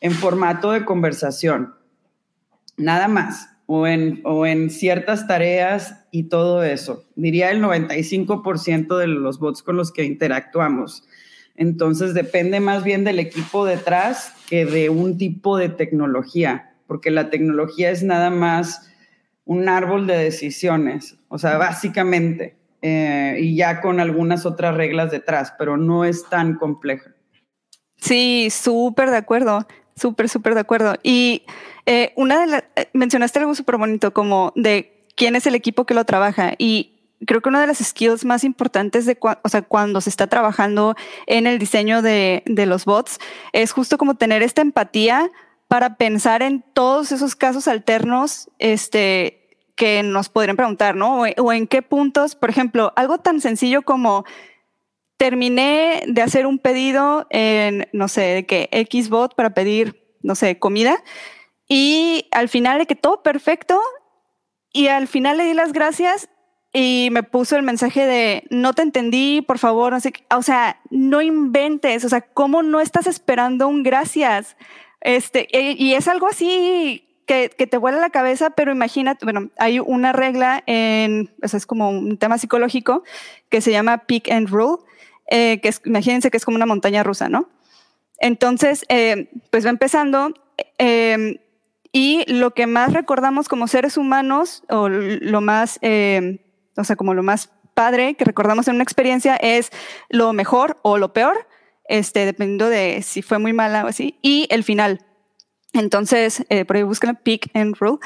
en formato de conversación. Nada más. O en, o en ciertas tareas y todo eso. Diría el 95% de los bots con los que interactuamos. Entonces depende más bien del equipo detrás que de un tipo de tecnología, porque la tecnología es nada más un árbol de decisiones, o sea, básicamente, eh, y ya con algunas otras reglas detrás, pero no es tan compleja.
Sí, súper de acuerdo, súper, súper de acuerdo. Y eh, una de las, eh, mencionaste algo súper bonito como de quién es el equipo que lo trabaja y creo que una de las skills más importantes de o sea, cuando se está trabajando en el diseño de, de los bots es justo como tener esta empatía para pensar en todos esos casos alternos este, que nos podrían preguntar, ¿no? O, o en qué puntos, por ejemplo, algo tan sencillo como terminé de hacer un pedido en, no sé, de que Xbot para pedir, no sé, comida. Y al final de que todo perfecto. Y al final le di las gracias y me puso el mensaje de no te entendí, por favor, no sé, o sea, no inventes, o sea, ¿cómo no estás esperando un gracias? Este, y es algo así que, que, te vuela la cabeza, pero imagínate, bueno, hay una regla en, o es como un tema psicológico que se llama pick and rule, eh, que es, imagínense que es como una montaña rusa, ¿no? Entonces, eh, pues va empezando eh, y lo que más recordamos como seres humanos, o lo más, o sea, como lo más padre que recordamos en una experiencia es lo mejor o lo peor, este, dependiendo de si fue muy mala o así, y el final. Entonces, por ahí buscan Pick and Rule.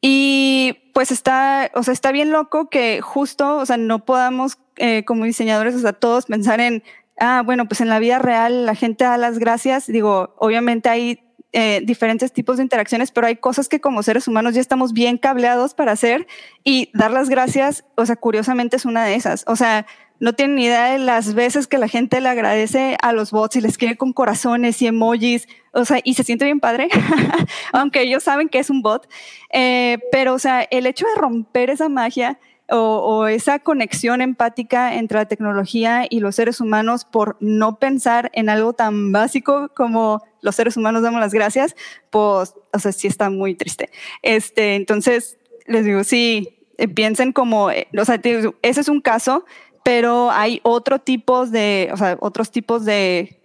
Y pues está, o sea, está bien loco que justo, o sea, no podamos eh, como diseñadores, o sea, todos pensar en, ah, bueno, pues en la vida real la gente da las gracias. Digo, obviamente hay eh, diferentes tipos de interacciones, pero hay cosas que como seres humanos ya estamos bien cableados para hacer y dar las gracias, o sea, curiosamente es una de esas. O sea, no tienen ni idea de las veces que la gente le agradece a los bots y les escribe con corazones y emojis, o sea, y se siente bien padre, aunque ellos saben que es un bot. Eh, pero, o sea, el hecho de romper esa magia o, esa conexión empática entre la tecnología y los seres humanos por no pensar en algo tan básico como los seres humanos damos las gracias, pues, o sea, sí está muy triste. Este, entonces, les digo, sí, eh, piensen como, eh, o sea, ese es un caso, pero hay otro tipos de, o sea, otros tipos de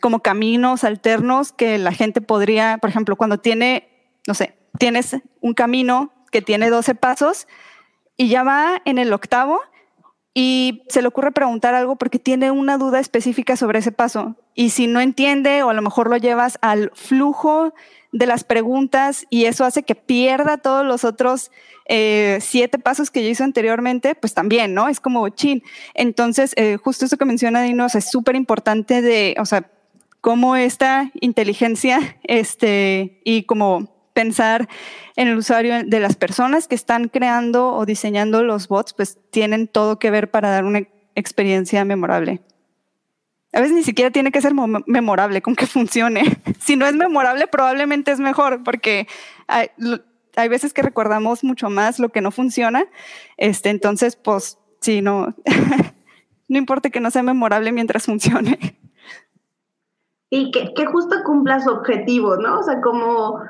como caminos alternos que la gente podría, por ejemplo, cuando tiene, no sé, tienes un camino que tiene 12 pasos, y ya va en el octavo y se le ocurre preguntar algo porque tiene una duda específica sobre ese paso. Y si no entiende o a lo mejor lo llevas al flujo de las preguntas y eso hace que pierda todos los otros eh, siete pasos que ya hizo anteriormente, pues también, ¿no? Es como chin. Entonces, eh, justo eso que menciona Dinos es súper importante de, o sea, cómo esta inteligencia este, y como pensar en el usuario de las personas que están creando o diseñando los bots, pues tienen todo que ver para dar una experiencia memorable. A veces ni siquiera tiene que ser memorable con que funcione. Si no es memorable, probablemente es mejor, porque hay, hay veces que recordamos mucho más lo que no funciona. Este, entonces, pues, sí, no, no importa que no sea memorable mientras funcione.
Y que, que justo cumpla su objetivo, ¿no? O sea, como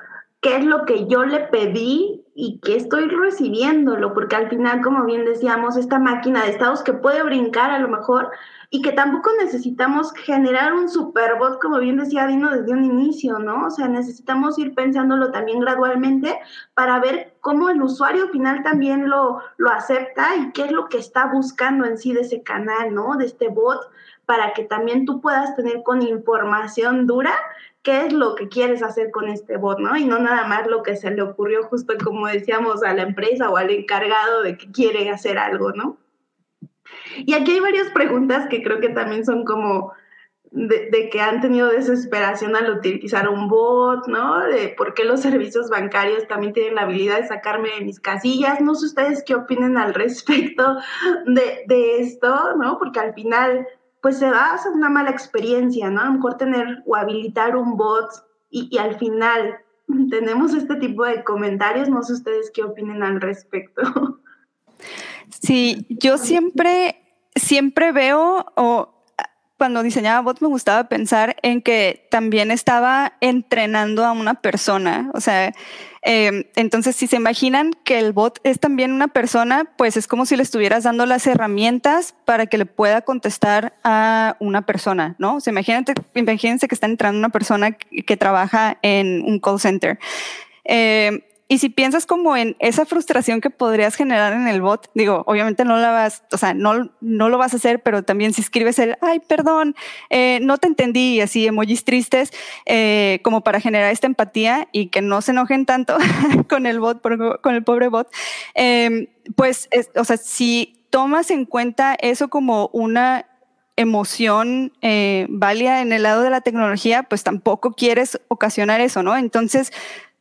qué es lo que yo le pedí y que estoy recibiéndolo, porque al final, como bien decíamos, esta máquina de estados que puede brincar a lo mejor y que tampoco necesitamos generar un superbot, como bien decía Dino desde un inicio, ¿no? O sea, necesitamos ir pensándolo también gradualmente para ver cómo el usuario final también lo, lo acepta y qué es lo que está buscando en sí de ese canal, ¿no? De este bot, para que también tú puedas tener con información dura qué es lo que quieres hacer con este bot, ¿no? Y no nada más lo que se le ocurrió justo como decíamos a la empresa o al encargado de que quiere hacer algo, ¿no? Y aquí hay varias preguntas que creo que también son como de, que han tenido desesperación al utilizar un bot, ¿no? De por qué los servicios bancarios también tienen la habilidad de sacarme de mis casillas. No sé ustedes qué opinen al respecto de, de esto, ¿no? Porque al final pues se va a hacer una mala experiencia, ¿no? A lo mejor tener o habilitar un bot y, al final tenemos este tipo de comentarios. No sé ustedes qué opinen al respecto.
Sí, yo siempre, siempre veo o cuando diseñaba bots me gustaba pensar en que también estaba entrenando a una persona. O sea, em, entonces si se imaginan que el bot es también una persona, pues es como si le estuvieras dando las herramientas para que le pueda contestar a una persona, ¿no? O sea, imagínate, imagínense que está entrando una persona que, trabaja en un call center. Eh, y si piensas como en esa frustración que podrías generar en el bot, digo, obviamente no la vas, o sea, no, no lo vas a hacer, pero también si escribes el, ay, perdón, eh, no te entendí, así emojis tristes, eh, como para generar esta empatía y que no se enojen tanto con el bot, con el pobre bot, em, pues, o sea, si tomas en cuenta eso como una emoción eh, válida en el lado de la tecnología, pues tampoco quieres ocasionar eso, ¿no? Entonces,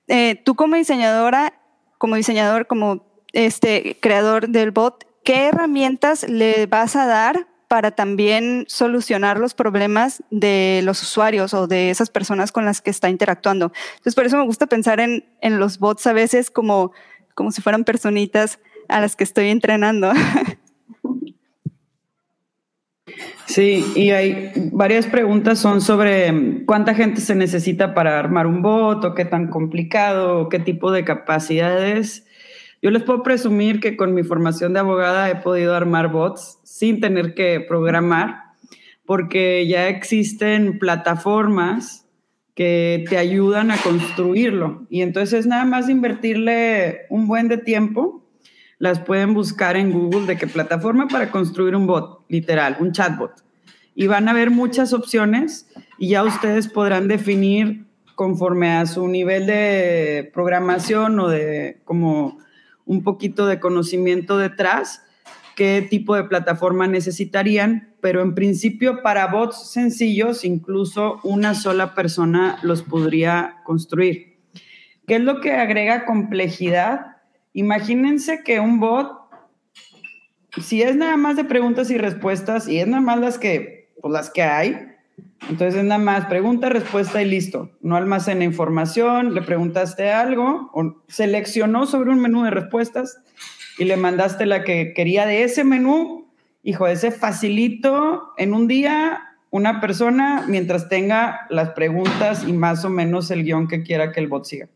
eh, tú como diseñadora, como diseñador, como este creador del bot, ¿qué herramientas le vas a dar para también solucionar los problemas de los usuarios o de esas personas con las que está interactuando? Entonces, por eso me gusta pensar en, en los bots a veces como, como si fueran personitas a las que estoy entrenando.
Sí, y hay varias preguntas son sobre mm, cuánta gente se necesita para armar un bot, qué tan complicado, qué tipo de capacidades. Yo les puedo presumir que con mi formación de abogada he podido armar bots sin tener que programar, porque ya existen plataformas que te ayudan a construirlo. Y entonces nada más invertirle un buen de tiempo las pueden buscar en Google de qué plataforma para construir un bot, literal, un chatbot. Y van a ver muchas opciones y ya ustedes podrán definir conforme a su nivel de programación o de como un poquito de conocimiento detrás, qué tipo de plataforma necesitarían, pero en principio para bots sencillos, incluso una sola persona los podría construir. ¿Qué es lo que agrega complejidad? Imagínense que un bot, si es nada más de preguntas y respuestas, y es nada más las que, pues las que hay, entonces es nada más pregunta, respuesta y listo. No almacena información, le preguntaste algo, o seleccionó sobre un menú de respuestas y le mandaste la que quería de ese menú. Hijo, ese facilito en un día una persona mientras tenga las preguntas y más o menos el guion que quiera que el bot siga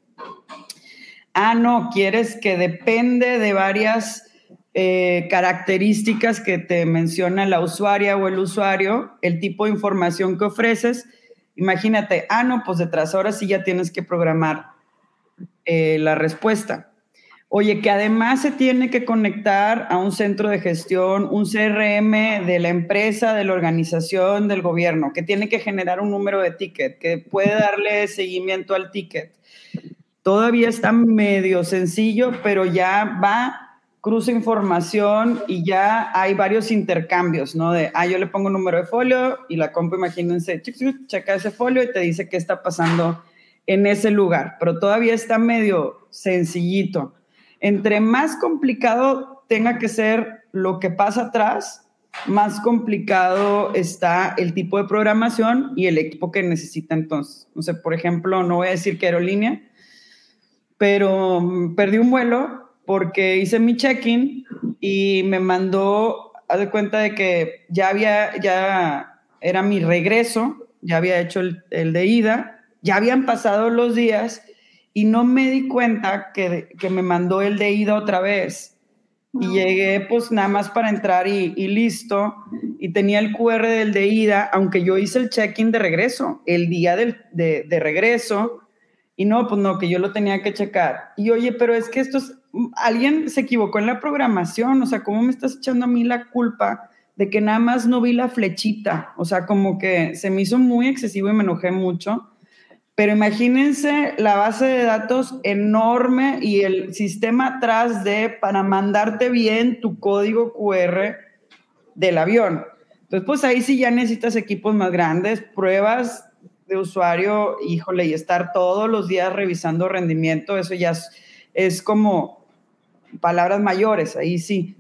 ah, no, quieres que depende de varias eh, características que te menciona la usuaria o el usuario, el tipo de información que ofreces. Imagínate, ah, no, pues detrás ahora sí ya tienes que programar eh, la respuesta. Oye, que además se tiene que conectar a un centro de gestión, un CRM de la empresa, de la organización, del gobierno, que tiene que generar un número de ticket, que puede darle seguimiento al ticket, Todavía está medio sencillo, pero ya va, cruza información y ya hay varios intercambios, ¿no? De, ah, yo le pongo un número de folio y la compu, imagínense, checa ese folio y te dice qué está pasando en ese lugar, pero todavía está medio sencillito. Entre más complicado tenga que ser lo que pasa atrás, más complicado está el tipo de programación y el equipo que necesita entonces. No sé, por ejemplo, no voy a decir que aerolínea, pero mm, perdí un vuelo porque hice mi check-in y me mandó, a de cuenta de que ya había, ya era mi regreso, ya había hecho el, el de ida, ya habían pasado los días y no me di cuenta que, que me mandó el de ida otra vez. Y llegué pues nada más para entrar y, y, listo. Y tenía el QR del de ida, aunque yo hice el check-in de regreso. El día del, de, de regreso y no, pues no, que yo lo tenía que checar. Y oye, pero es que esto es, alguien se equivocó en la programación, o sea, ¿cómo me estás echando a mí la culpa de que nada más no vi la flechita? O sea, como que se me hizo muy excesivo y me enojé mucho. Pero imagínense la base de datos enorme y el sistema atrás de para mandarte bien tu código QR del avión. Entonces, pues ahí sí ya necesitas equipos más grandes, pruebas de usuario, híjole, y estar todos los días revisando rendimiento, eso ya es, como palabras mayores, ahí sí.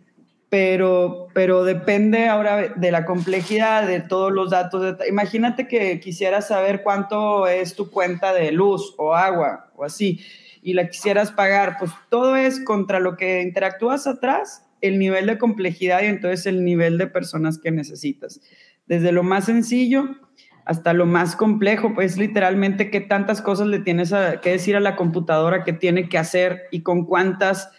Pero, pero depende ahora de la complejidad de todos los datos. imagínate que quisieras saber cuánto es tu cuenta de luz o agua o así, y la quisieras pagar, pues todo es contra lo que interactúas atrás, el nivel de complejidad y entonces el nivel de personas que necesitas. desde lo más sencillo hasta lo más complejo, pues literalmente qué tantas cosas le tienes que decir a la computadora que tiene que hacer y con cuántas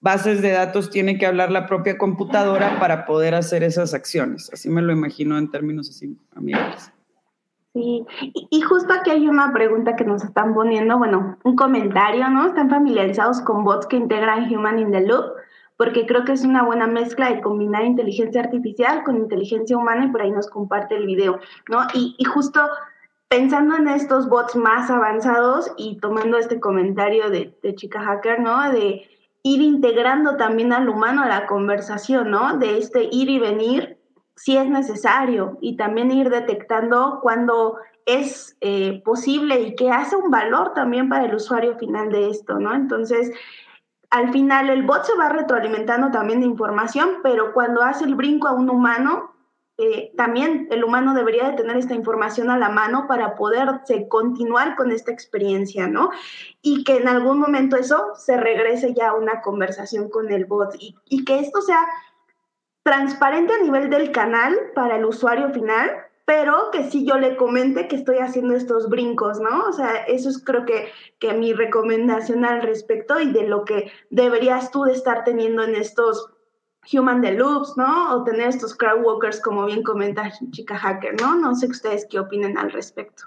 bases de datos tiene que hablar la propia computadora para poder hacer esas acciones. Así me lo imagino en términos así amigables.
Sí, y justo aquí hay una pregunta que nos están poniendo, bueno, un comentario, ¿no? ¿Están familiarizados con bots que integran Human in the Loop? Porque creo que es una buena mezcla de combinar inteligencia artificial con inteligencia humana y por ahí nos comparte el video, ¿no? Y, justo pensando en estos bots más avanzados y tomando este comentario de, de Chica Hacker, ¿no? De ir integrando también al humano a la conversación, ¿no? De este ir y venir si es necesario y también ir detectando cuando es eh, posible y que hace un valor también para el usuario final de esto, ¿no? Entonces, al final el bot se va retroalimentando también de información, pero cuando hace el brinco a un humano, eh, también el humano debería de tener esta información a la mano para poder continuar con esta experiencia, ¿no? Y que en algún momento eso se regrese ya a una conversación con el bot y que esto sea transparente a nivel del canal para el usuario final, pero que sí yo le comente que estoy haciendo estos brincos, ¿no? O sea, eso es creo que, que mi recomendación al respecto y de lo que deberías tú de estar teniendo en estos human the loops, ¿no? O tener estos crowdwalkers, como bien comenta Chica Hacker, ¿no? No sé ustedes qué opinen al respecto.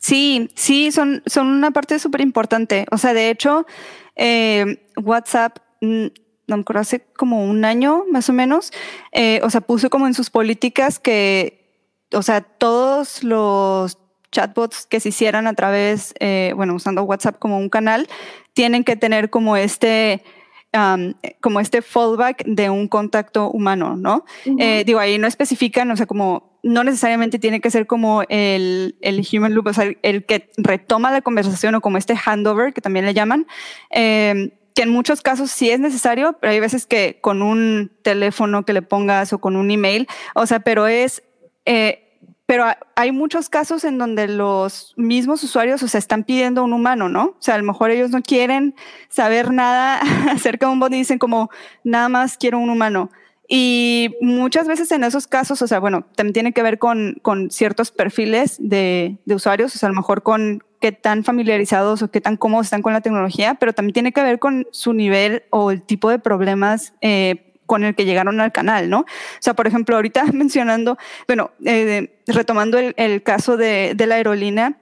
Sí, sí, son, son una parte súper importante. O sea, de hecho, eh, WhatsApp mm, no me acuerdo, hace como un año más o menos, eh, o sea, puso como en sus políticas que, o sea, todos los chatbots que se hicieran a través, eh, bueno, usando WhatsApp como un canal, tienen que tener como este, como este fallback de un contacto humano, ¿no? Eh, digo, ahí no especifican, o sea, como no necesariamente tiene que ser como el, el human loop, o sea, el, que retoma la conversación o como este handover, que también le llaman que en muchos casos sí es necesario, pero hay veces que con un teléfono que le pongas o con un email, o sea, pero es, eh, pero hay muchos casos en donde los mismos usuarios, o sea, están pidiendo un humano, ¿no? O sea, a lo mejor ellos no quieren saber nada acerca de un bot y dicen como, nada más quiero un humano. Y muchas veces en esos casos, o sea, bueno, también tiene que ver con, con ciertos perfiles de, de, usuarios, o sea, a lo mejor con qué tan familiarizados o qué tan cómodos están con la tecnología, pero también tiene que ver con su nivel o el tipo de problemas eh, con el que llegaron al canal, ¿no? O sea, por ejemplo, ahorita mencionando, bueno, eh, retomando el, el caso de, de, la aerolínea,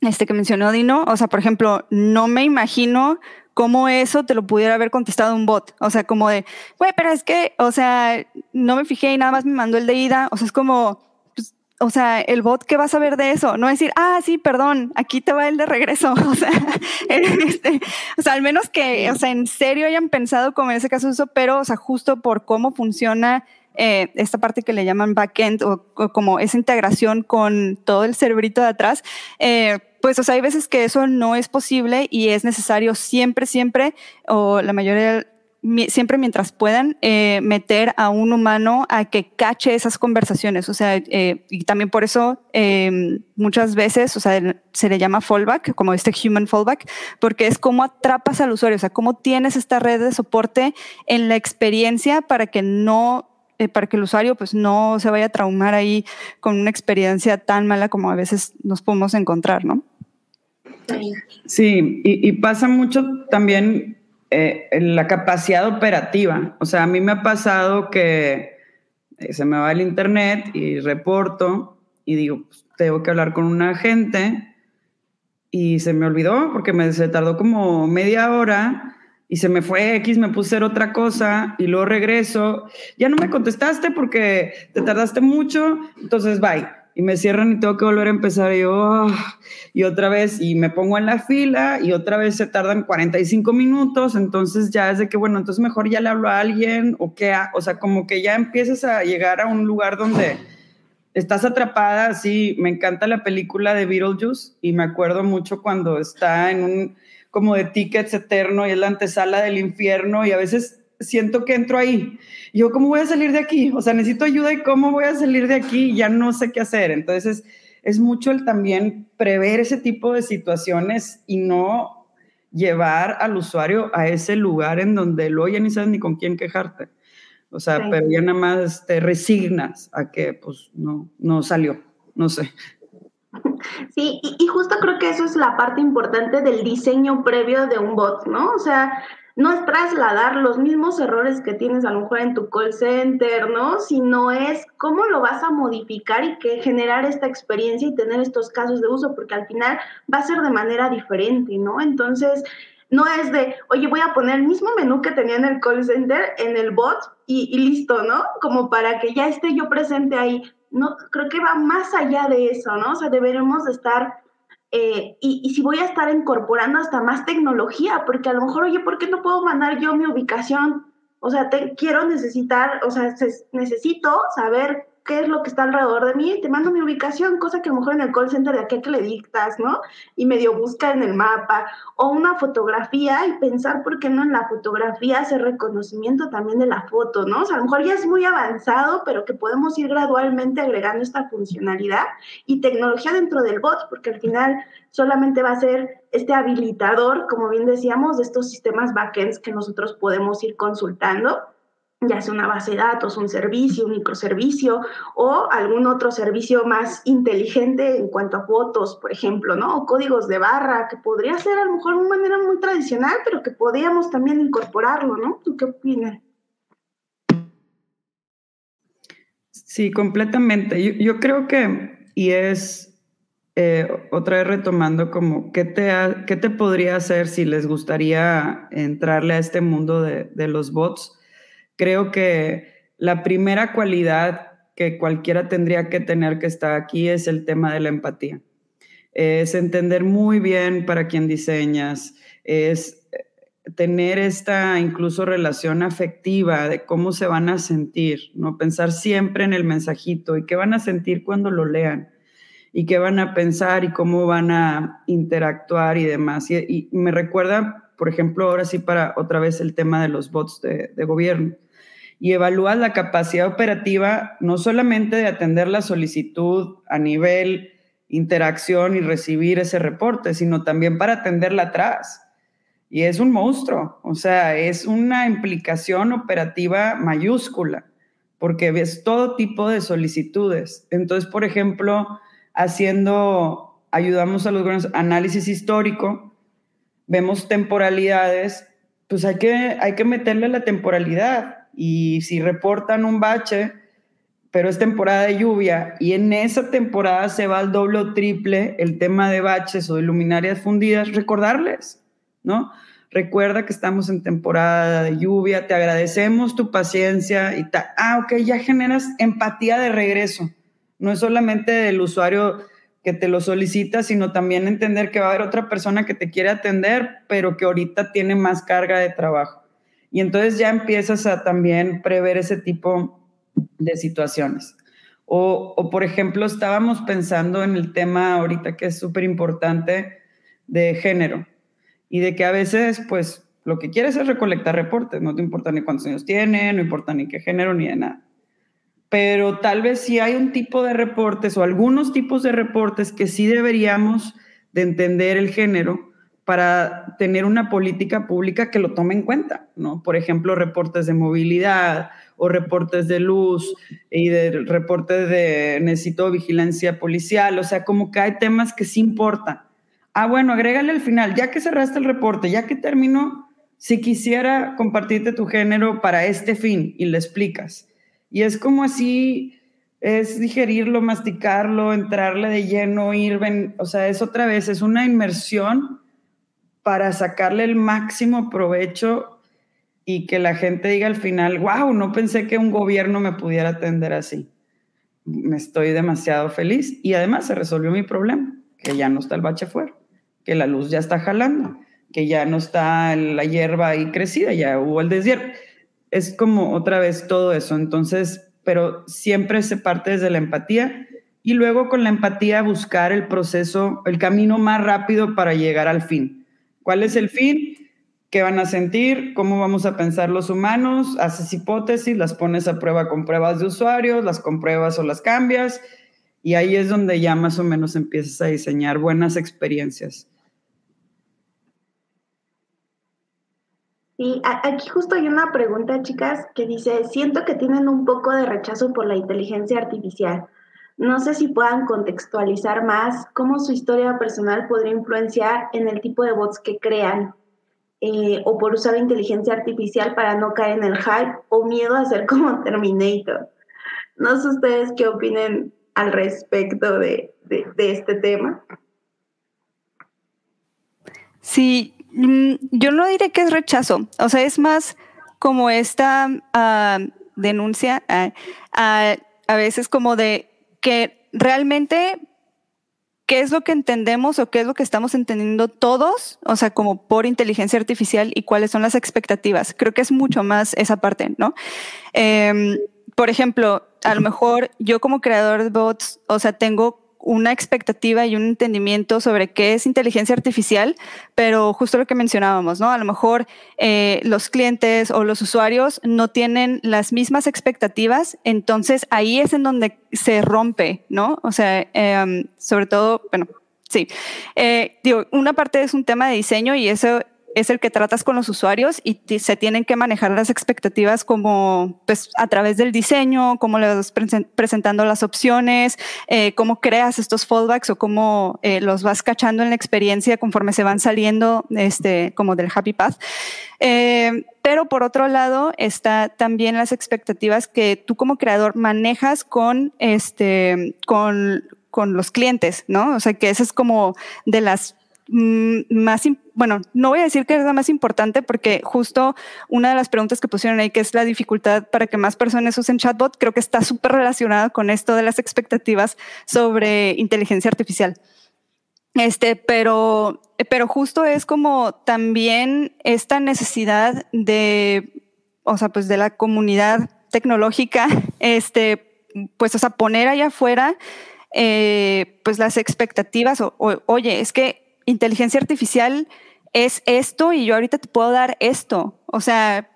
este que mencionó Dino, o sea, por ejemplo, no me imagino cómo eso te lo pudiera haber contestado un bot. O sea, como de, güey, pero es que, o sea, no me fijé y nada más me mandó el de ida. O sea, es como, o sea, el bot, ¿qué vas a ver de eso? No decir, ah, sí, perdón, aquí te va el de regreso. O sea, este, o sea, al menos que, o sea, en serio hayan pensado como en ese caso eso, pero, o sea, justo por cómo funciona eh, esta parte que le llaman backend o, o, como esa integración con todo el cerebrito de atrás, eh, pues, o sea, hay veces que eso no es posible y es necesario siempre, siempre, o la mayoría, siempre mientras puedan, eh, meter a un humano a que cache esas conversaciones. O sea, eh, y también por eso em, muchas veces, o sea, se le llama fallback, como este human fallback, porque es cómo atrapas al usuario, o sea, cómo tienes esta red de soporte en la experiencia para que no eh, para que el usuario pues no se vaya a traumar ahí con una experiencia tan mala como a veces nos podemos encontrar, ¿no?
Sí, y, pasa mucho también eh, la capacidad operativa. O sea, a mí me ha pasado que eh, se me va el internet y reporto y digo, pues, tengo que hablar con un agente y se me olvidó porque me, se tardó como media hora y se me fue X, me puse otra cosa y luego regreso. Ya no me contestaste porque te tardaste mucho, entonces bye. Y me cierran y tengo que volver a empezar. Y yo, ah", y otra vez, y me pongo en la fila y otra vez se tardan 45 minutos, entonces ya es de que, bueno, entonces mejor ya le hablo a alguien o qué, o sea, como que ya empiezas a llegar a un lugar donde estás atrapada, así, me encanta la película de Beetlejuice y me acuerdo mucho cuando está en un como de tickets eterno y es la antesala del infierno y a veces siento que entro ahí. Y yo, ¿cómo voy a salir de aquí? O sea, necesito ayuda y cómo voy a salir de aquí ya no sé qué hacer. Entonces, es, mucho el también prever ese tipo de situaciones y no llevar al usuario a ese lugar en donde lo ya ni sabes ni con quién quejarte. O sea, pero ya nada más te resignas a que pues no, no salió, no sé.
Sí, y, y, justo creo que eso es la parte importante del diseño previo de un bot, ¿no? O sea, no es trasladar los mismos errores que tienes a lo mejor en tu call center, ¿no? Sino es cómo lo vas a modificar y que generar esta experiencia y tener estos casos de uso, porque al final va a ser de manera diferente, ¿no? Entonces, no es de, oye, voy a poner el mismo menú que tenía en el call center en el bot y, listo, ¿no? Como para que ya esté yo presente ahí. No, creo que va más allá de eso, ¿no? O sea, deberemos de estar eh, y, si voy a estar incorporando hasta más tecnología, porque a lo mejor, oye, ¿por qué no puedo mandar yo mi ubicación? O sea, te, quiero necesitar, o sea, se, necesito saber qué es lo que está alrededor de mí, te mando mi ubicación, cosa que a lo mejor en el call center de aquí que le dictas, ¿no? Y medio busca en el mapa, o una fotografía y pensar por qué no en la fotografía hacer reconocimiento también de la foto, ¿no? O sea, a lo mejor ya es muy avanzado, pero que podemos ir gradualmente agregando esta funcionalidad y tecnología dentro del bot, porque al final solamente va a ser este habilitador, como bien decíamos, de estos sistemas backends que nosotros podemos ir consultando ya sea una base de datos, un servicio, un microservicio o algún otro servicio más inteligente en cuanto a fotos, por ejemplo, ¿no? O códigos de barra, que podría ser a lo mejor una manera muy tradicional, pero que podríamos también incorporarlo, ¿no? ¿Tú qué opinas?
Sí, completamente. Yo, yo creo que, y es eh, otra vez retomando como, ¿qué te, ¿qué te podría hacer si les gustaría entrarle a este mundo de, de los bots? Creo que la primera cualidad que cualquiera tendría que tener que estar aquí es el tema de la empatía. Es entender muy bien para quién diseñas, es tener esta incluso relación afectiva de cómo se van a sentir, ¿no? Pensar siempre en el mensajito y qué van a sentir cuando lo lean y qué van a pensar y cómo van a interactuar y demás. Y, me recuerda, por ejemplo, ahora sí para otra vez el tema de los bots de, de gobierno y evalúas la capacidad operativa no solamente de atender la solicitud a nivel interacción y recibir ese reporte, sino también para atenderla atrás. Y es un monstruo, o sea, es una implicación operativa mayúscula, porque ves todo tipo de solicitudes. Entonces, por ejemplo, haciendo, ayudamos a los análisis histórico, vemos temporalidades, pues hay que, hay que meterle la temporalidad y si reportan un bache, pero es temporada de lluvia y en esa temporada se va al doble o triple el tema de baches o de luminarias fundidas, recordarles, ¿no? Recuerda que estamos en temporada de lluvia, te agradecemos tu paciencia y ta ah, ok, ya generas empatía de regreso. No es solamente el usuario que te lo solicita, sino también entender que va a haber otra persona que te quiere atender, pero que ahorita tiene más carga de trabajo. Y entonces ya empiezas a también prever ese tipo de situaciones. O, o por ejemplo, estábamos pensando en el tema ahorita que es súper importante de género y de que a veces, pues, lo que quieres es recolectar reportes, no te importa ni cuántos años tiene, no importa ni qué género, ni de nada. Pero tal vez si hay un tipo de reportes o algunos tipos de reportes que sí deberíamos de entender el género para tener una política pública que lo tome en cuenta, ¿no? Por ejemplo, reportes de movilidad o reportes de luz y de reportes de necesito vigilancia policial, o sea, como que hay temas que sí importan. Ah, bueno, agrégale al final, ya que cerraste el reporte, ya que terminó, si quisiera compartirte tu género para este fin y le explicas. Y es como así, es digerirlo, masticarlo, entrarle de lleno, ir, o sea, es otra vez, es una inmersión para sacarle el máximo provecho y que la gente diga al final, wow, no pensé que un gobierno me pudiera atender así. Me estoy demasiado feliz y además se resolvió mi problema, que ya no está el bache fuera, que la luz ya está jalando, que ya no está la hierba ahí crecida, ya hubo el desierto. Es como otra vez todo eso. Entonces, pero siempre se parte desde la empatía y luego con la empatía buscar el proceso, el camino más rápido para llegar al fin ¿Cuál es el fin? ¿Qué van a sentir? ¿Cómo vamos a pensar los humanos? Haces hipótesis, las pones a prueba con pruebas de usuarios, las compruebas o las cambias. Y ahí es donde ya más o menos empiezas a diseñar buenas experiencias.
Y aquí justo hay una pregunta, chicas, que dice, siento que tienen un poco de rechazo por la inteligencia artificial. No sé si puedan contextualizar más cómo su historia personal podría influenciar en el tipo de bots que crean eh, o por usar inteligencia artificial para no caer en el hype o miedo a ser como Terminator. No sé ustedes qué opinen al respecto de, este tema.
Sí, mm, yo no diré que es rechazo, o sea, es más como esta ah, denuncia ah, ah, a veces como de que realmente qué es lo que entendemos o qué es lo que estamos entendiendo todos, o sea, como por inteligencia artificial y cuáles son las expectativas. Creo que es mucho más esa parte, ¿no? Em, por ejemplo, a lo mejor yo como creador de bots, o sea, tengo una expectativa y un entendimiento sobre qué es inteligencia artificial, pero justo lo que mencionábamos, ¿no? A lo mejor eh, los clientes o los usuarios no tienen las mismas expectativas, entonces ahí es en donde se rompe, ¿no? O sea, em, sobre todo, bueno, sí. Eh, digo, una parte es un tema de diseño y eso es el que tratas con los usuarios y se tienen que manejar las expectativas como pues a través del diseño, cómo le vas presentando las opciones, eh, cómo creas estos fallbacks o cómo eh, los vas cachando en la experiencia conforme se van saliendo este, como del happy path. Eh, pero por otro lado está también las expectativas que tú como creador manejas con, este, con, con los clientes, ¿no? O sea, que esa es como de las más, bueno, no voy a decir que es la más importante porque justo una de las preguntas que pusieron ahí, que es la dificultad para que más personas usen chatbot, creo que está súper relacionada con esto de las expectativas sobre inteligencia artificial. Este, pero, pero justo es como también esta necesidad de, o sea, pues de la comunidad tecnológica, este, pues, o sea, poner allá afuera, eh, pues las expectativas, o, oye, es que inteligencia artificial es esto y yo ahorita te puedo dar esto. O sea,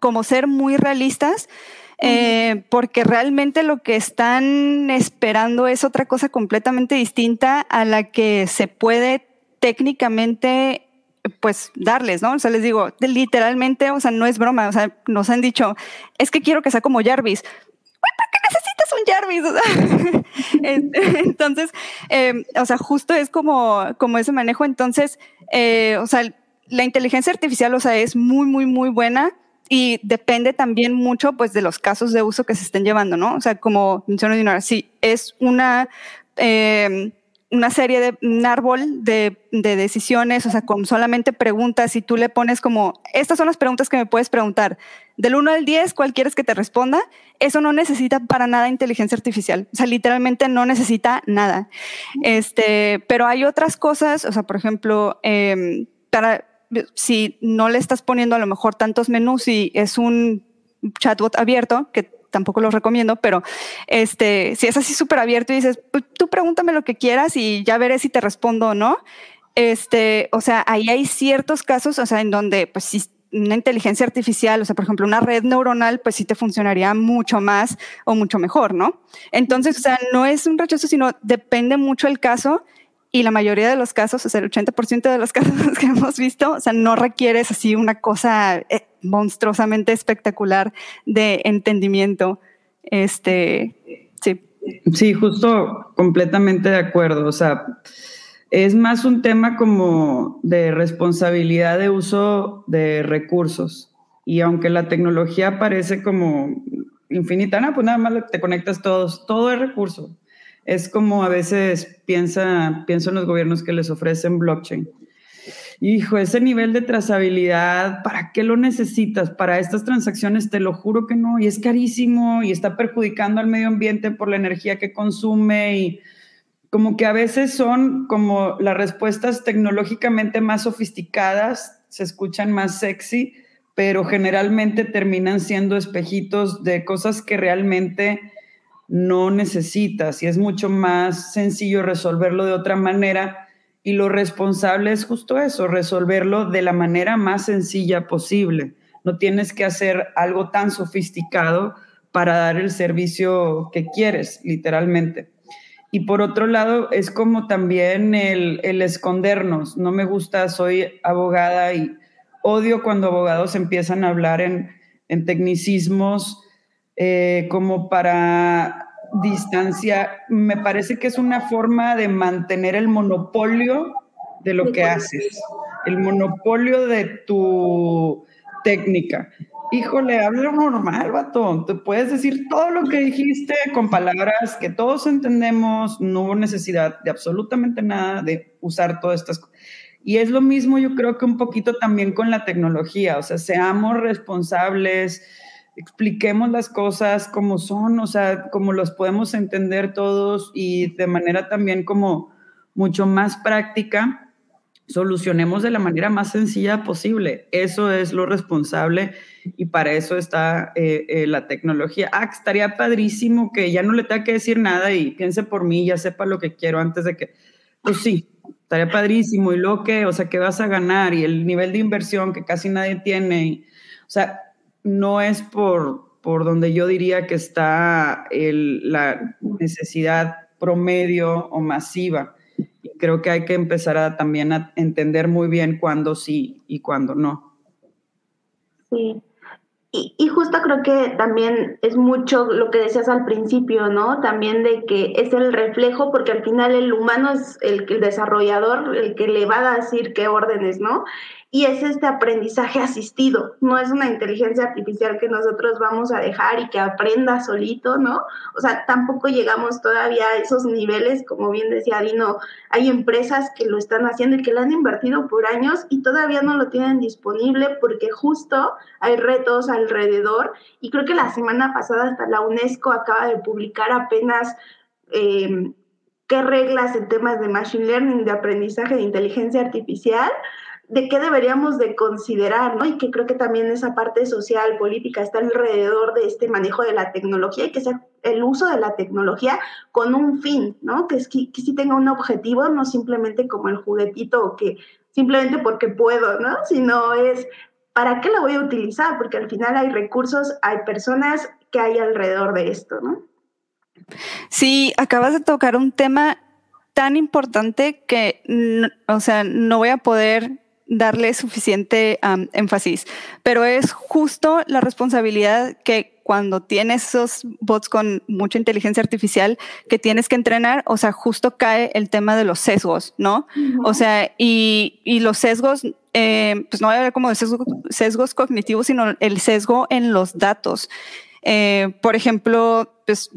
como ser muy realistas, eh, porque realmente lo que están esperando es otra cosa completamente distinta a la que se puede técnicamente pues darles, ¿no? O sea, les digo, literalmente, o sea, no es broma, o sea, nos han dicho, es que quiero que sea como Jarvis. ¿Para qué necesitas un Jarvis? Entonces, em, o sea, justo es como, como ese manejo. Entonces, eh, o sea, la inteligencia artificial, o sea, es muy, muy, muy buena y depende también mucho, pues, de los casos de uso que se estén llevando, ¿no? O sea, como mencionó Dinora, sí, es una... Eh, una serie de un árbol de, decisiones, o sea, con solamente preguntas, y tú le pones como, estas son las preguntas que me puedes preguntar. Del 1 al 10, ¿cuál quieres que te responda? Eso no necesita para nada inteligencia artificial. O sea, literalmente no necesita nada. Este, pero hay otras cosas, o sea, por ejemplo, em, para, si no le estás poniendo a lo mejor tantos menús y es un chatbot abierto, que tampoco los recomiendo, pero este, si es así súper abierto y dices, pues, tú pregúntame lo que quieras y ya veré si te respondo o no. Este, o sea, ahí hay ciertos casos, o sea, en donde, pues, si una inteligencia artificial, o sea, por ejemplo, una red neuronal, pues sí te funcionaría mucho más o mucho mejor, ¿no? Entonces, o sea, no es un rechazo, sino depende mucho el caso y la mayoría de los casos, o sea, el 80% de los casos que hemos visto, o sea, no requieres así una cosa eh, monstruosamente espectacular de entendimiento. Este, sí.
Sí, justo completamente de acuerdo. O sea, es más un tema como de responsabilidad de uso de recursos. Y aunque la tecnología parece como infinita, no, pues nada más te conectas todos, todo es recurso. Es como a veces piensa, pienso en los gobiernos que les ofrecen blockchain. Hijo, ese nivel de trazabilidad, ¿para qué lo necesitas? Para estas transacciones, te lo juro que no, y es carísimo y está perjudicando al medio ambiente por la energía que consume y como que a veces son como las respuestas tecnológicamente más sofisticadas, se escuchan más sexy, pero generalmente terminan siendo espejitos de cosas que realmente no necesitas y es mucho más sencillo resolverlo de otra manera y lo responsable es justo eso, resolverlo de la manera más sencilla posible. No tienes que hacer algo tan sofisticado para dar el servicio que quieres, literalmente. Y por otro lado, es como también el, el escondernos. No me gusta, soy abogada y odio cuando abogados empiezan a hablar en, tecnicismos eh, como para distancia. Me parece que es una forma de mantener el monopolio de lo que haces, el monopolio de tu técnica. Híjole, habla normal, vato. Te puedes decir todo lo que dijiste con palabras que todos entendemos. No hubo necesidad de absolutamente nada de usar todas estas cosas y es lo mismo yo creo que un poquito también con la tecnología, o sea, seamos responsables, expliquemos las cosas como son, o sea, como los podemos entender todos y de manera también como mucho más práctica, solucionemos de la manera más sencilla posible. Eso es lo responsable y para eso está eh, eh, la tecnología. Ah, estaría padrísimo que ya no le tenga que decir nada y piense por mí, ya sepa lo que quiero antes de que, pues sí, estaría padrísimo. Y lo que, o sea, que vas a ganar y el nivel de inversión que casi nadie tiene. o sea, no es por, por donde yo diría que está la necesidad promedio o masiva. Y creo que hay que empezar a, también a entender muy bien cuándo sí y cuándo no.
Sí. Y, justo creo que también es mucho lo que decías al principio, ¿no? También de que es el reflejo, porque al final el humano es el, el desarrollador, el que le va a decir qué órdenes, ¿no? Y es este aprendizaje asistido, no es una inteligencia artificial que nosotros vamos a dejar y que aprenda solito, ¿no? O sea, tampoco llegamos todavía a esos niveles, como bien decía Dino, hay empresas que lo están haciendo y que lo han invertido por años y todavía no lo tienen disponible porque justo hay retos alrededor y creo que la semana pasada hasta la UNESCO acaba de publicar apenas... Eh, qué reglas en temas de machine learning, de aprendizaje de inteligencia artificial, de qué deberíamos de considerar, ¿no? Y que creo que también esa parte social, política, está alrededor de este manejo de la tecnología y que sea el uso de la tecnología con un fin, ¿no? Que, es que, que sí tenga un objetivo, no simplemente como el juguetito o que simplemente porque puedo, ¿no? Sino es, ¿para qué la voy a utilizar? Porque al final hay recursos, hay personas que hay alrededor de esto, ¿no?
Sí, acabas de tocar un tema tan importante que, o sea, no voy a poder darle suficiente énfasis, pero es justo la responsabilidad que cuando tienes esos bots con mucha inteligencia artificial que tienes que entrenar, o sea, justo cae el tema de los sesgos, ¿no? O sea, y, y los sesgos, eh, pues no voy a hablar como de sesgos, sesgos cognitivos, sino el sesgo en los datos. Eh, por ejemplo, pues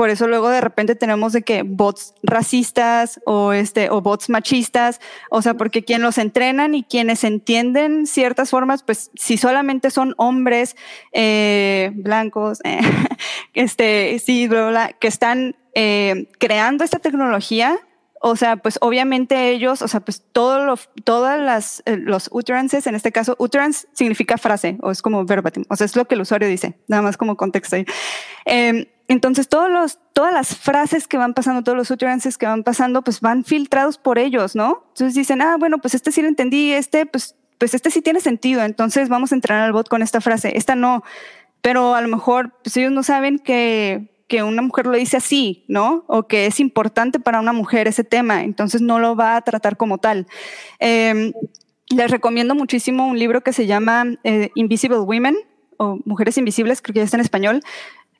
por eso luego de repente tenemos de que bots racistas o este o bots machistas, o sea, porque quien los entrenan y quienes entienden ciertas formas, pues si solamente son hombres eh, blancos, eh, este, sí, bla, bla, que están eh, creando esta tecnología, o sea, pues obviamente ellos, o sea, pues todo lo, todas las, los utterances, en este caso, utterance significa frase o es como verbatim, o sea, es lo que el usuario dice, nada más como contexto ahí. Em, entonces, todos los, todas las frases que van pasando, todos los utterances que van pasando, pues van filtrados por ellos, ¿no? Entonces dicen, ah, bueno, pues este sí lo entendí, este, pues, pues este sí tiene sentido, entonces vamos a entrenar al bot con esta frase, esta no. Pero a lo mejor, pues ellos no saben que, una mujer lo dice así, ¿no? O que es importante para una mujer ese tema, entonces no lo va a tratar como tal. Em, les recomiendo muchísimo un libro que se llama eh, Invisible Women o Mujeres Invisibles, creo que ya está en español.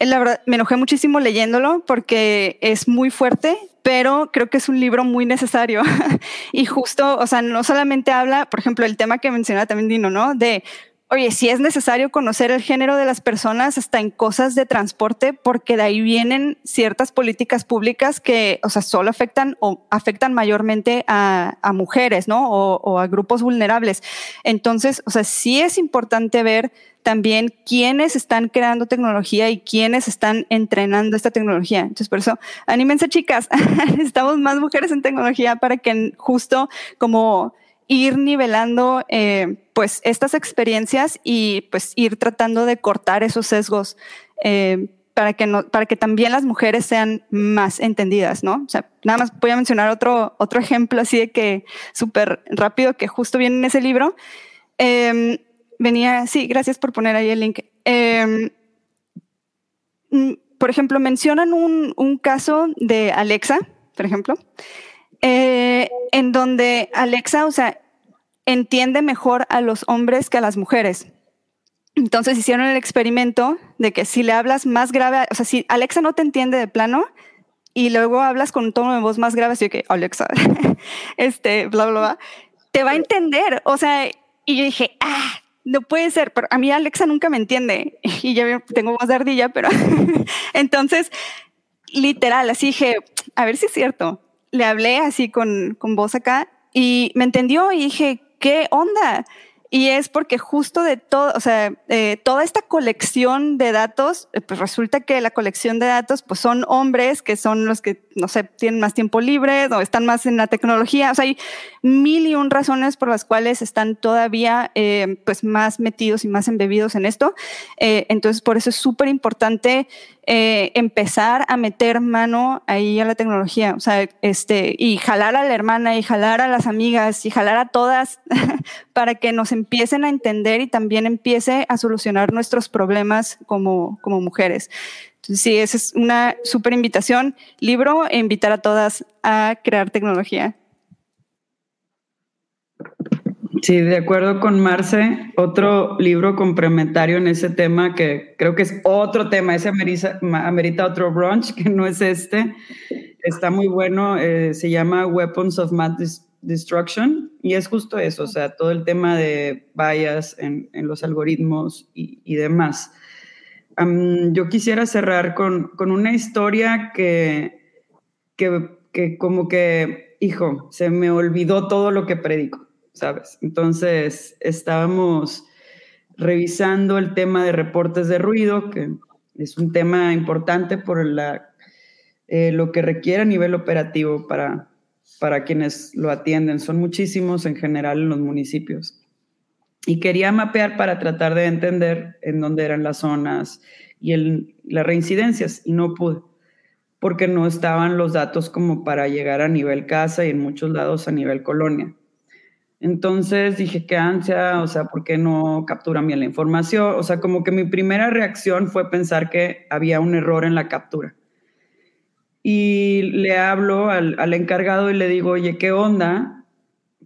Eh, la verdad, me enojé muchísimo leyéndolo porque es muy fuerte, pero creo que es un libro muy necesario. y justo, o sea, no solamente habla, por ejemplo, el tema que mencionaba también Dino, ¿no? De, oye, si es necesario conocer el género de las personas hasta en cosas de transporte, porque de ahí vienen ciertas políticas públicas que, o sea, solo afectan o afectan mayormente a, mujeres, ¿no? O, o, a grupos vulnerables. Entonces, o sea, sí es importante ver también quiénes están creando tecnología y quiénes están entrenando esta tecnología. Entonces, por eso, anímense chicas, necesitamos más mujeres en tecnología para que justo como ir nivelando eh, pues estas experiencias y pues ir tratando de cortar esos sesgos eh, para que para que también las mujeres sean más entendidas, ¿no? O sea, nada más voy a mencionar otro, otro ejemplo así de que súper rápido que justo viene en ese libro. Em, venía, sí, gracias por poner ahí el link. Em, mm, por ejemplo, mencionan un, un, caso de Alexa, por ejemplo, eh, en donde Alexa, o sea, entiende mejor a los hombres que a las mujeres. Entonces hicieron el experimento de que si le hablas más grave, o sea, si Alexa no te entiende de plano y luego hablas con un tono de voz más grave, así que Alexa, este, bla, bla, bla, te va a entender. O sea, y yo dije, ah, no puede ser, pero a mí Alexa nunca me entiende y yo tengo voz de ardilla, pero entonces, literal, así dije, a ver si es cierto. Le hablé así con, con voz acá y me entendió y dije, ¿qué onda? Y es porque justo de todo, o sea, eh, toda esta colección de datos, eh, pues resulta que la colección de datos, pues son hombres que son los que, no sé, tienen más tiempo libre o están más en la tecnología. O sea, hay mil y un razones por las cuales están todavía, eh, pues, más metidos y más embebidos en esto. entonces, por eso es súper importante eh, empezar a meter mano ahí a la tecnología, o sea, este, y jalar a la hermana y jalar a las amigas y jalar a todas para que nos empiecen a entender y también empiece a solucionar nuestros problemas como, como mujeres. Entonces, sí, esa es una súper invitación. Libro e invitar a todas a crear tecnología.
Sí, de acuerdo con Marce, otro libro complementario en ese tema que creo que es otro tema, ese amerita, otro brunch que no es este, está muy bueno, eh, se llama Weapons of Mass Destruction y es justo eso, o sea, todo el tema de bias en, los algoritmos y, demás. yo quisiera cerrar con, con una historia que, que, que como que, hijo, se me olvidó todo lo que predico. ¿Sabes? Entonces, estábamos revisando el tema de reportes de ruido, que es un tema importante por la, eh, lo que requiere a nivel operativo para, para quienes lo atienden. Son muchísimos en general en los municipios. Y quería mapear para tratar de entender en dónde eran las zonas y el, las reincidencias, y no pude, porque no estaban los datos como para llegar a nivel casa y en muchos lados a nivel colonia. Entonces dije, qué ansia, o sea, ¿por qué no capturan bien la información? O sea, como que mi primera reacción fue pensar que había un error en la captura. Y le hablo al, al encargado y le digo, oye, ¿qué onda?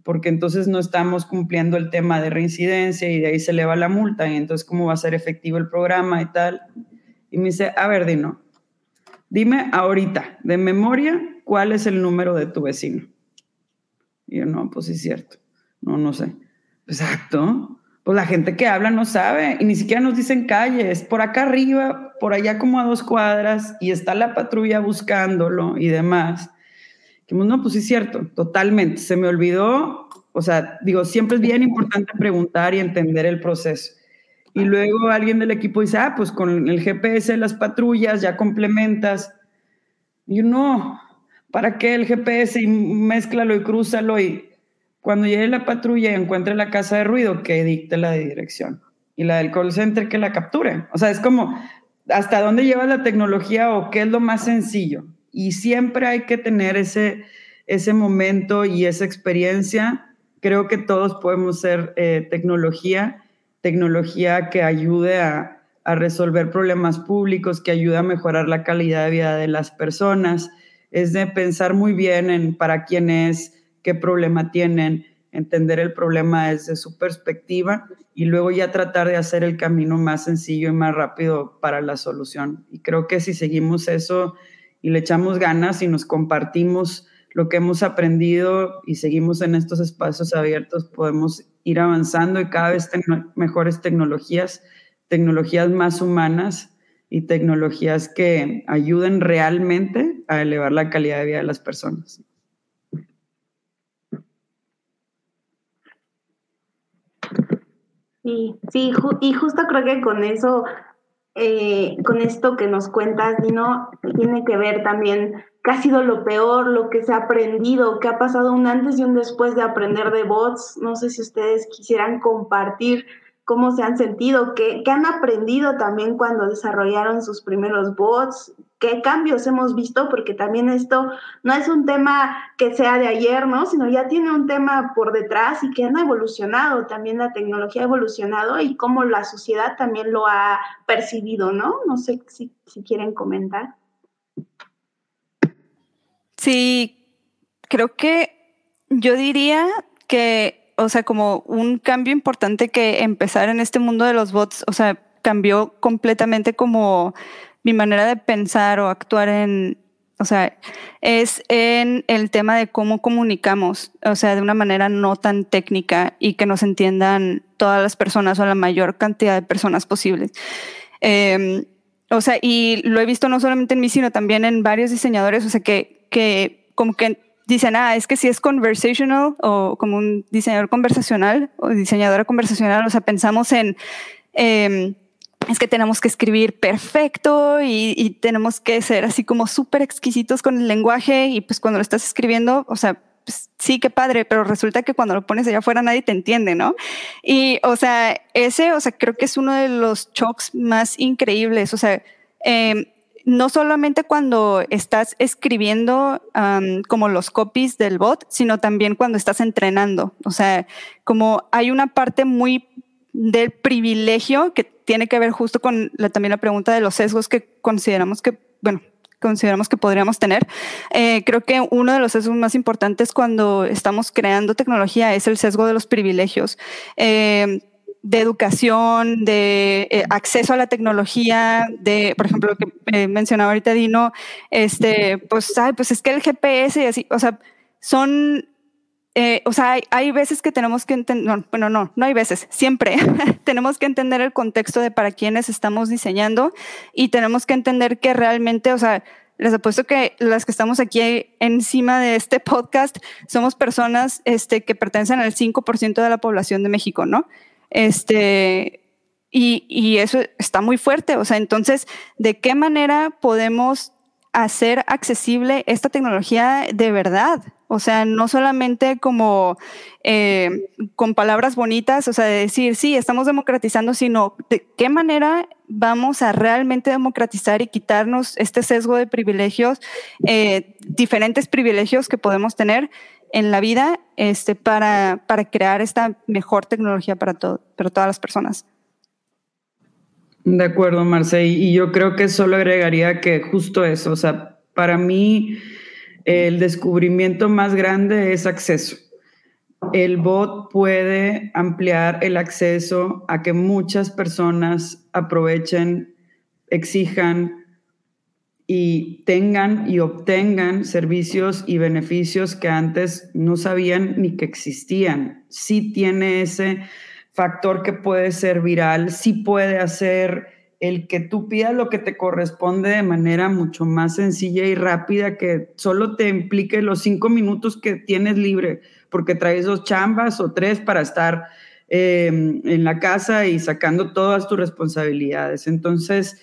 Porque entonces no estamos cumpliendo el tema de reincidencia y de ahí se le va la multa y entonces cómo va a ser efectivo el programa y tal. Y me dice, a ver, Dino, dime ahorita, de memoria, cuál es el número de tu vecino. Y yo, no, pues sí es cierto. No, no sé. Exacto. Pues la gente que habla no sabe y ni siquiera nos dicen calles. Por acá arriba, por allá como a dos cuadras y está la patrulla buscándolo y demás. No, pues sí cierto, totalmente. Se me olvidó. O sea, digo, siempre es bien importante preguntar y entender el proceso. Y luego alguien del equipo dice, ah, pues con el GPS las patrullas ya complementas. Y yo, no, ¿para qué el GPS? Y mézclalo y crúzalo y cuando llegue la patrulla y encuentre la casa de ruido, que dicte la de dirección. Y la del call center que la capture. O sea, es como, ¿hasta dónde lleva la tecnología o qué es lo más sencillo? Y siempre hay que tener ese, ese momento y esa experiencia. Creo que todos podemos ser eh, tecnología, tecnología que ayude a, a resolver problemas públicos, que ayude a mejorar la calidad de vida de las personas. Es de pensar muy bien en para quién es, qué problema tienen, entender el problema desde su perspectiva y luego ya tratar de hacer el camino más sencillo y más rápido para la solución. Y creo que si seguimos eso y le echamos ganas y nos compartimos lo que hemos aprendido y seguimos en estos espacios abiertos, podemos ir avanzando y cada vez tener mejores tecnologías, tecnologías más humanas y tecnologías que ayuden realmente a elevar la calidad de vida de las personas.
Sí, sí, y justo creo que con eso, eh, con esto que nos cuentas, Dino, tiene que ver también qué ha sido lo peor, lo que se ha aprendido, qué ha pasado un antes y un después de aprender de bots. No sé si ustedes quisieran compartir cómo se han sentido, qué, han aprendido también cuando desarrollaron sus primeros bots, qué cambios hemos visto, porque también esto no es un tema que sea de ayer, ¿no? Sino ya tiene un tema por detrás y que han evolucionado, también la tecnología ha evolucionado y cómo la sociedad también lo ha percibido, ¿no? No sé si quieren comentar.
Sí, creo que yo diría que o sea, como un cambio importante que empezar en este mundo de los bots, o sea, cambió completamente como mi manera de pensar o actuar en, o sea, es en el tema de cómo comunicamos, o sea, de una manera no tan técnica y que nos entiendan todas las personas o la mayor cantidad de personas posibles. Em, o sea, y lo he visto no solamente en mí, sino también en varios diseñadores, o sea, que, que como que dicen, ah, es que si es conversational o como un diseñador conversacional o diseñadora conversacional, o sea, pensamos en, em, es que tenemos que escribir perfecto y, tenemos que ser así como súper exquisitos con el lenguaje y pues cuando lo estás escribiendo, o sea, pues, sí, qué padre, pero resulta que cuando lo pones allá afuera nadie te entiende, ¿no? Y, o sea, ese, o sea, creo que es uno de los shocks más increíbles, o sea, eh, no solamente cuando estás escribiendo como los copies del bot, sino también cuando estás entrenando. O sea, como hay una parte muy del privilegio que tiene que ver justo con también la pregunta de los sesgos que consideramos que, bueno, consideramos que podríamos tener. Eh, creo que uno de los sesgos más importantes cuando estamos creando tecnología es el sesgo de los privilegios. Eh, de educación, de eh, acceso a la tecnología, de, por ejemplo, lo que eh, mencionaba ahorita Dino, este, pues, pues es que el GPS y así, o sea, son, eh, o sea, hay, veces que tenemos que entender, bueno, no, no hay veces, siempre tenemos que entender el contexto de para quiénes estamos diseñando y tenemos que entender que realmente, o sea, les apuesto que las que estamos aquí encima de este podcast somos personas este, que pertenecen al 5% de la población de México, ¿no? Este, y, y, eso está muy fuerte. O sea, entonces, ¿de qué manera podemos hacer accesible esta tecnología de verdad? O sea, no solamente como eh, con palabras bonitas, o sea, de decir, sí, estamos democratizando, sino de qué manera vamos a realmente democratizar y quitarnos este sesgo de privilegios, eh, diferentes privilegios que podemos tener en la vida este, para, para crear esta mejor tecnología para, todo, para todas las personas.
De acuerdo, Marce, y yo creo que solo agregaría que justo eso, o sea, para mí el descubrimiento más grande es acceso. El bot puede ampliar el acceso a que muchas personas aprovechen, exijan, y tengan y obtengan servicios y beneficios que antes no sabían ni que existían. Sí tiene ese factor que puede ser viral, sí puede hacer el que tú pidas lo que te corresponde de manera mucho más sencilla y rápida, que solo te implique los cinco minutos que tienes libre, porque traes dos chambas o tres para estar em, en la casa y sacando todas tus responsabilidades. Entonces,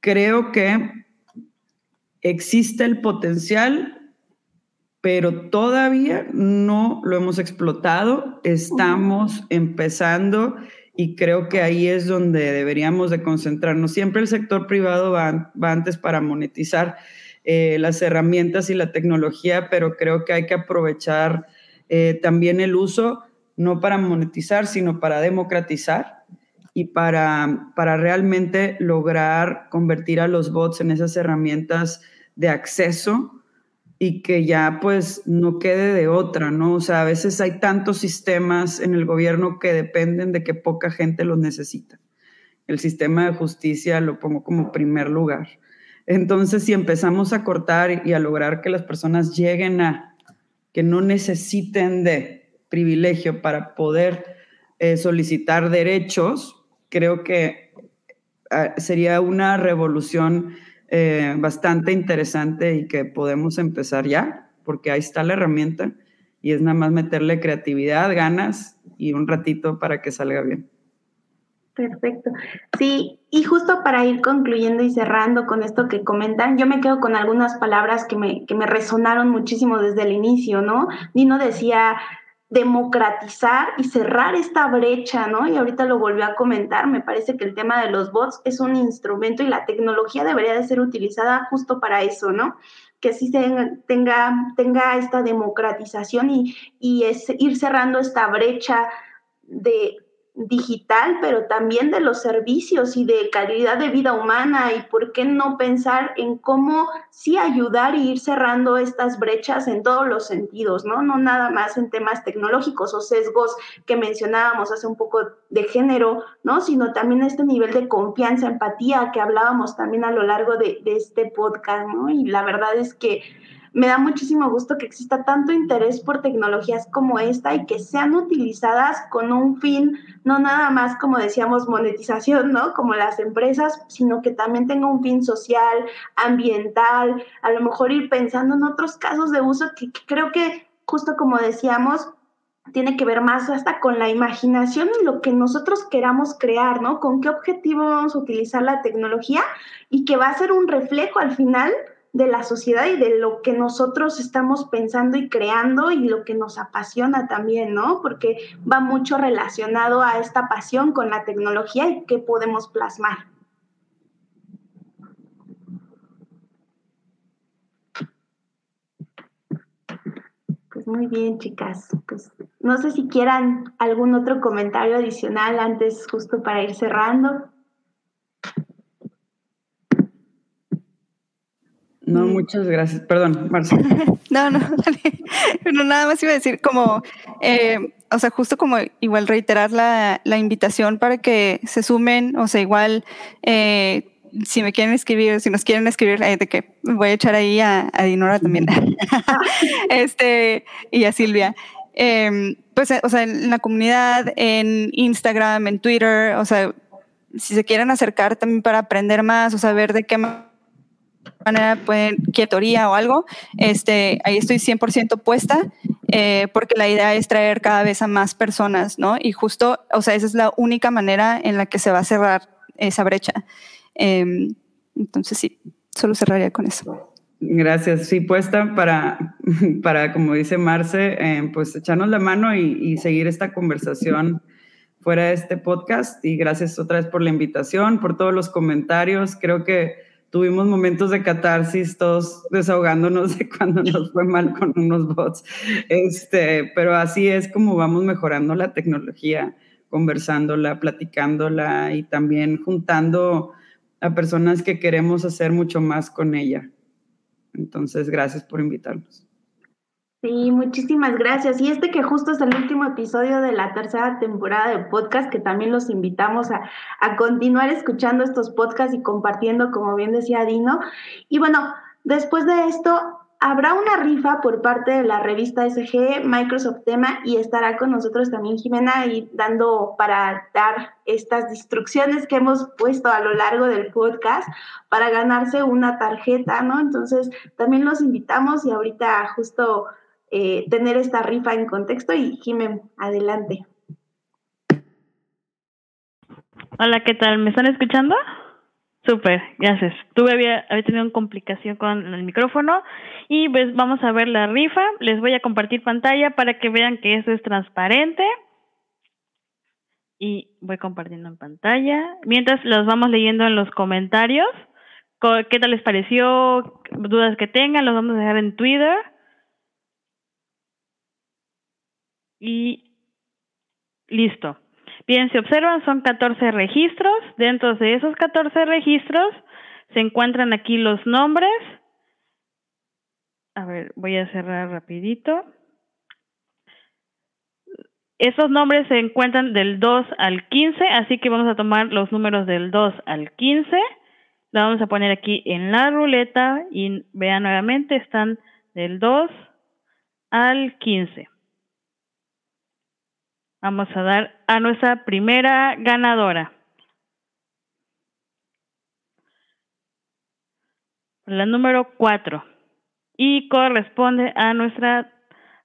creo que existe el potencial, pero todavía no lo hemos explotado. Estamos empezando y creo que ahí es donde deberíamos de concentrarnos. Siempre el sector privado va, antes para monetizar eh, las herramientas y la tecnología, pero creo que hay que aprovechar eh, también el uso, no para monetizar, sino para democratizar y para, para realmente lograr convertir a los bots en esas herramientas de acceso y que ya pues no quede de otra, ¿no? O sea, a veces hay tantos sistemas en el gobierno que dependen de que poca gente los necesita. El sistema de justicia lo pongo como primer lugar. Entonces, si empezamos a cortar y a lograr que las personas lleguen a que no necesiten de privilegio para poder eh, solicitar derechos, creo que ah, sería una revolución eh, bastante interesante y que podemos empezar ya, porque ahí está la herramienta y es nada más meterle creatividad, ganas y un ratito para que salga bien.
Perfecto. Sí, y justo para ir concluyendo y cerrando con esto que comentan, yo me quedo con algunas palabras que me, que me resonaron muchísimo desde el inicio, ¿no? Dino decía, democratizar y cerrar esta brecha, ¿no? Y ahorita lo volvió a comentar, me parece que el tema de los bots es un instrumento y la tecnología debería de ser utilizada justo para eso, ¿no? Que sí tenga, tenga esta democratización y, y es ir cerrando esta brecha de digital, pero también de los servicios y de calidad de vida humana y por qué no pensar en cómo sí ayudar y ir cerrando estas brechas en todos los sentidos, ¿no? No nada más en temas tecnológicos o sesgos que mencionábamos hace un poco de género, ¿no? Sino también este nivel de confianza, empatía que hablábamos también a lo largo de, de este podcast, ¿no? Y la verdad es que me da muchísimo gusto que exista tanto interés por tecnologías como esta y que sean utilizadas con un fin, no nada más como decíamos, monetización, ¿no? Como las empresas, sino que también tenga un fin social, ambiental, a lo mejor ir pensando en otros casos de uso que, creo que justo como decíamos, tiene que ver más hasta con la imaginación y lo que nosotros queramos crear, ¿no? Con qué objetivo vamos a utilizar la tecnología y que va a ser un reflejo al final de la sociedad y de lo que nosotros estamos pensando y creando y lo que nos apasiona también, ¿no? Porque va mucho relacionado a esta pasión con la tecnología y qué podemos plasmar. Pues muy bien, chicas. Pues no sé si quieran algún otro comentario adicional antes, justo para ir cerrando.
No, muchas gracias. Perdón, Marcia.
no, no, no, nada más iba a decir como, eh, o sea, justo como igual reiterar la, la, invitación para que se sumen, o sea, igual, eh, si me quieren escribir, si nos quieren escribir, eh, de que voy a echar ahí a, a Dinora también, este, y a Silvia. Em, pues, o sea, en la comunidad, en Instagram, en Twitter, o sea, si se quieren acercar también para aprender más, o saber de qué manera pueden, quietoría o algo, este, ahí estoy 100% puesta, eh, porque la idea es traer cada vez a más personas, ¿no? Y justo, o sea, esa es la única manera en la que se va a cerrar esa brecha. Em, entonces, sí, solo cerraría con eso.
Gracias, sí, puesta para, para como dice Marce, eh, pues echarnos la mano y, y seguir esta conversación fuera de este podcast. Y gracias otra vez por la invitación, por todos los comentarios. Creo que tuvimos momentos de catarsis, todos desahogándonos de cuando nos fue mal con unos bots. Este, pero así es como vamos mejorando la tecnología, conversándola, platicándola y también juntando a personas que queremos hacer mucho más con ella. Entonces, gracias por invitarnos.
Sí, muchísimas gracias. Y este que justo es el último episodio de la tercera temporada de podcast, que también los invitamos a, a continuar escuchando estos podcasts y compartiendo, como bien decía Dino. Y bueno, después de esto, habrá una rifa por parte de la revista SG, Microsoft Tema, y estará con nosotros también Jimena y dando para dar estas instrucciones que hemos puesto a lo largo del podcast para ganarse una tarjeta, ¿no? Entonces, también los invitamos y ahorita justo eh, tener esta rifa en contexto y Jimen, adelante.
Hola, ¿qué tal? ¿Me están escuchando? Súper, gracias. Tuve, había, había tenido una complicación con el micrófono y pues vamos a ver la rifa. Les voy a compartir pantalla para que vean que esto es transparente. Y voy compartiendo en pantalla. Mientras los vamos leyendo en los comentarios. ¿Qué tal les pareció? Dudas que tengan, los vamos a dejar en Twitter. Y listo. Bien, se observan, son 14 registros. Dentro de esos 14 registros se encuentran aquí los nombres. A ver, voy a cerrar rapidito. Esos nombres se encuentran del 2 al 15, así que vamos a tomar los números del 2 al 15. Lo vamos a poner aquí en la ruleta y vean nuevamente, están del 2 al 15. Vamos a dar a nuestra primera ganadora. La número 4. Y corresponde a nuestra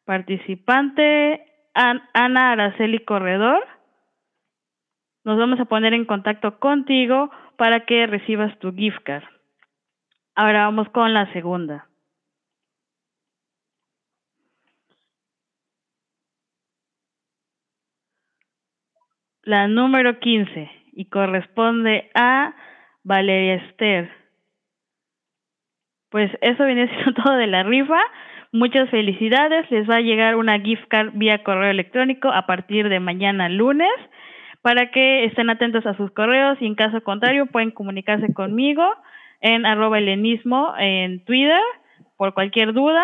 participante Ana Araceli Corredor. Nos vamos a poner en contacto contigo para que recibas tu gift card. Ahora vamos con la segunda. La número 15 y corresponde a Valeria Esther. Pues eso viene siendo todo de la rifa. Muchas felicidades. Les va a llegar una gift card vía correo electrónico a partir de mañana lunes para que estén atentos a sus correos y en caso contrario pueden comunicarse conmigo en arroba helenismo en Twitter por cualquier duda.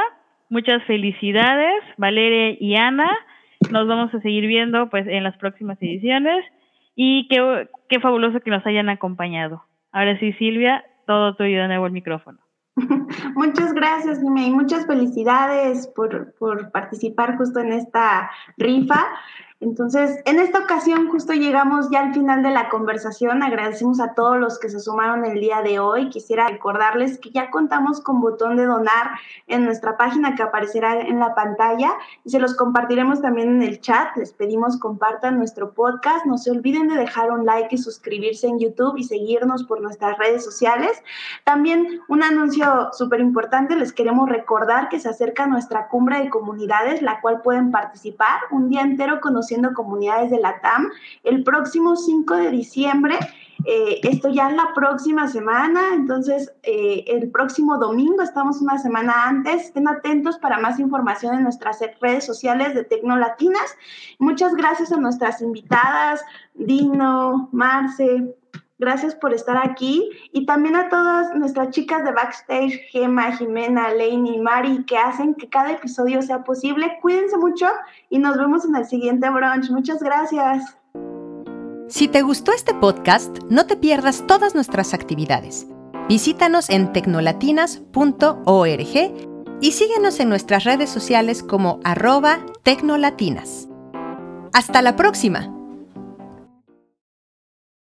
Muchas felicidades, Valeria y Ana. Nos vamos a seguir viendo pues en las próximas ediciones y qué, qué fabuloso que nos hayan acompañado. Ahora sí, Silvia, todo tuyo de nuevo el micrófono.
Muchas gracias, y muchas felicidades por, por, participar justo en esta rifa. Entonces, en esta ocasión justo llegamos ya al final de la conversación. Agradecemos a todos los que se sumaron el día de hoy. Quisiera recordarles que ya contamos con botón de donar en nuestra página que aparecerá en la pantalla y se los compartiremos también en el chat. Les pedimos compartan nuestro podcast. No se olviden de dejar un like y suscribirse en YouTube y seguirnos por nuestras redes sociales. También un anuncio súper importante. Les queremos recordar que se acerca nuestra cumbre de comunidades, la cual pueden participar un día entero con Siendo comunidades de la TAM el próximo 5 de diciembre. Eh, esto ya es la próxima semana, entonces eh, el próximo domingo, estamos una semana antes. Estén atentos para más información en nuestras redes sociales de Tecnolatinas. Muchas gracias a nuestras invitadas, Dino, Marce, Gracias por estar aquí y también a todas nuestras chicas de backstage, Gema, Jimena, Lainey, Mari, que hacen que cada episodio sea posible. Cuídense mucho y nos vemos en el siguiente brunch. Muchas gracias.
Si te gustó este podcast, no te pierdas todas nuestras actividades. Visítanos en tecnolatinas.org y síguenos en nuestras redes sociales como arroba tecnolatinas. Hasta la próxima.